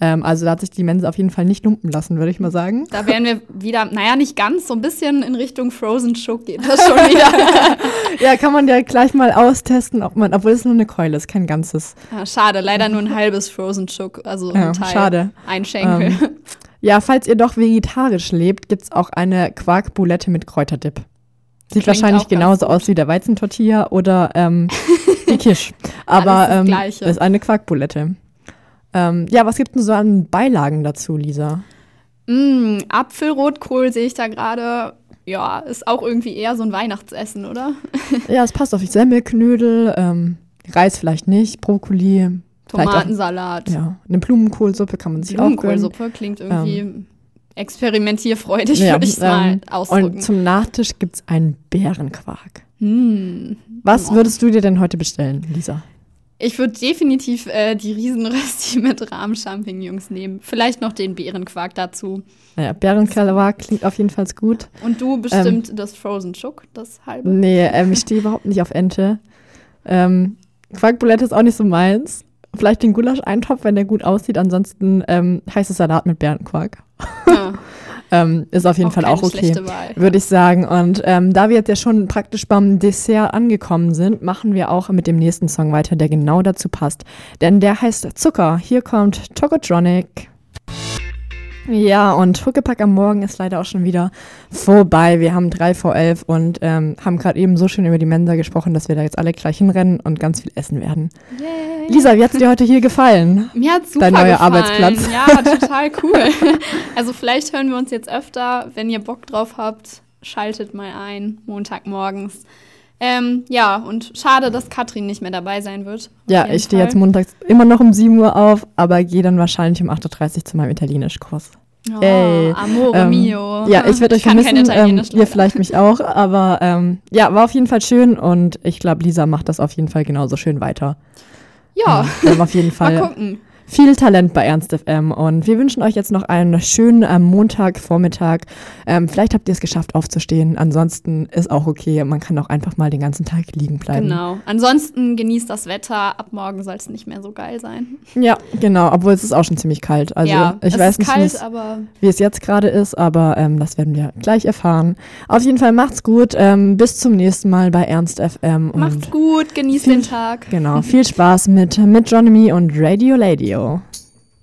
Ähm, also da hat sich die Mensa auf jeden Fall nicht lumpen lassen, würde ich mal sagen. Da wären wir wieder, naja, nicht ganz, so ein bisschen in Richtung Frozen Shook geht das schon wieder. Ja, kann man ja gleich mal austesten, ob man, obwohl es nur eine Keule ist, kein ganzes. Ja, schade, leider nur ein halbes Frozen Shook, also Ja, ein Teil. schade. Ein Schenkel. Ähm, Ja, falls ihr doch vegetarisch lebt, gibt es auch eine Quarkboulette mit Kräuterdip. Sieht Klingt wahrscheinlich genauso gut. aus wie der Weizentortilla oder ähm, die Kisch. Aber ähm, ist eine Quarkboulette. Ähm, ja, was gibt denn so an Beilagen dazu, Lisa? mm, Apfelrotkohl sehe ich da gerade. Ja, ist auch irgendwie eher so ein Weihnachtsessen, oder? Ja, es passt auf die Semmelknödel, ähm, Reis vielleicht nicht, Brokkoli, vielleicht auch Tomatensalat. ja, eine Blumenkohlsuppe kann man sich auch gönnen. Blumenkohlsuppe klingt irgendwie experimentierfreudig, würde ich es ähm, mal ausdrücken. Und zum Nachtisch gibt es einen Bärenquark. Hm. Was Oh. würdest du dir denn heute bestellen, Lisa? Ich würde definitiv äh, die Riesenrösti mit Rahmchampignons nehmen. Vielleicht noch den Beerenquark dazu. Naja, Bärenquark klingt auf jeden Fall gut. Und du bestimmt das Frozen Shook, das halbe. Nee, ähm, ich stehe überhaupt nicht auf Ente. Ähm, Quarkboulette ist auch nicht so meins. Vielleicht den Gulasch-Eintopf, wenn der gut aussieht. Ansonsten ähm, heißes Salat mit Bärenquark. Ja, Ähm, ist auf jeden auch Fall auch okay, würde ich sagen. Und ähm, da wir jetzt ja schon praktisch beim Dessert angekommen sind, machen wir auch mit dem nächsten Song weiter, der genau dazu passt. Denn der heißt Zucker. Hier kommt Tokotronic. Ja, und Huckepack am Morgen ist leider auch schon wieder vorbei. Wir haben drei vor elf und ähm, haben gerade eben so schön über die Mensa gesprochen, dass wir da jetzt alle gleich hinrennen und ganz viel essen werden. Yay. Lisa, wie hat es dir heute hier gefallen? Mir hat super Dein neuer gefallen. Arbeitsplatz. Ja, total cool. Also vielleicht hören wir uns jetzt öfter. Wenn ihr Bock drauf habt, schaltet mal ein, Montagmorgens. Ähm, ja, und schade, dass Katrin nicht mehr dabei sein wird. Ja, ich stehe jetzt montags immer noch um 7 Uhr auf, aber gehe dann wahrscheinlich um 8.30 Uhr zu meinem Italienischkurs. Oh, Ey, Amore ähm, mio. Ja, ich werde euch kein vermissen, ähm, ihr vielleicht mich auch, aber ähm, ja, war auf jeden Fall schön und ich glaube, Lisa macht das auf jeden Fall genauso schön weiter. Ja, haben auf jeden mal Fall gucken. Viel Talent bei Ernst FM und wir wünschen euch jetzt noch einen schönen ähm, Montagvormittag. Ähm, vielleicht habt ihr es geschafft aufzustehen, ansonsten ist auch okay, man kann auch einfach mal den ganzen Tag liegen bleiben. Genau. Ansonsten genießt das Wetter. Ab morgen soll es nicht mehr so geil sein. Ja, genau, obwohl es ist auch schon ziemlich kalt. Also ja, ich weiß ist nicht, wie kalt, wie es jetzt gerade ist, aber ähm, das werden wir gleich erfahren. Auf jeden Fall macht's gut. Ähm, bis zum nächsten Mal bei Ernst FM. Und macht's gut, genießt viel- den Tag. Genau, viel Spaß mit Midjonomy und Radio feel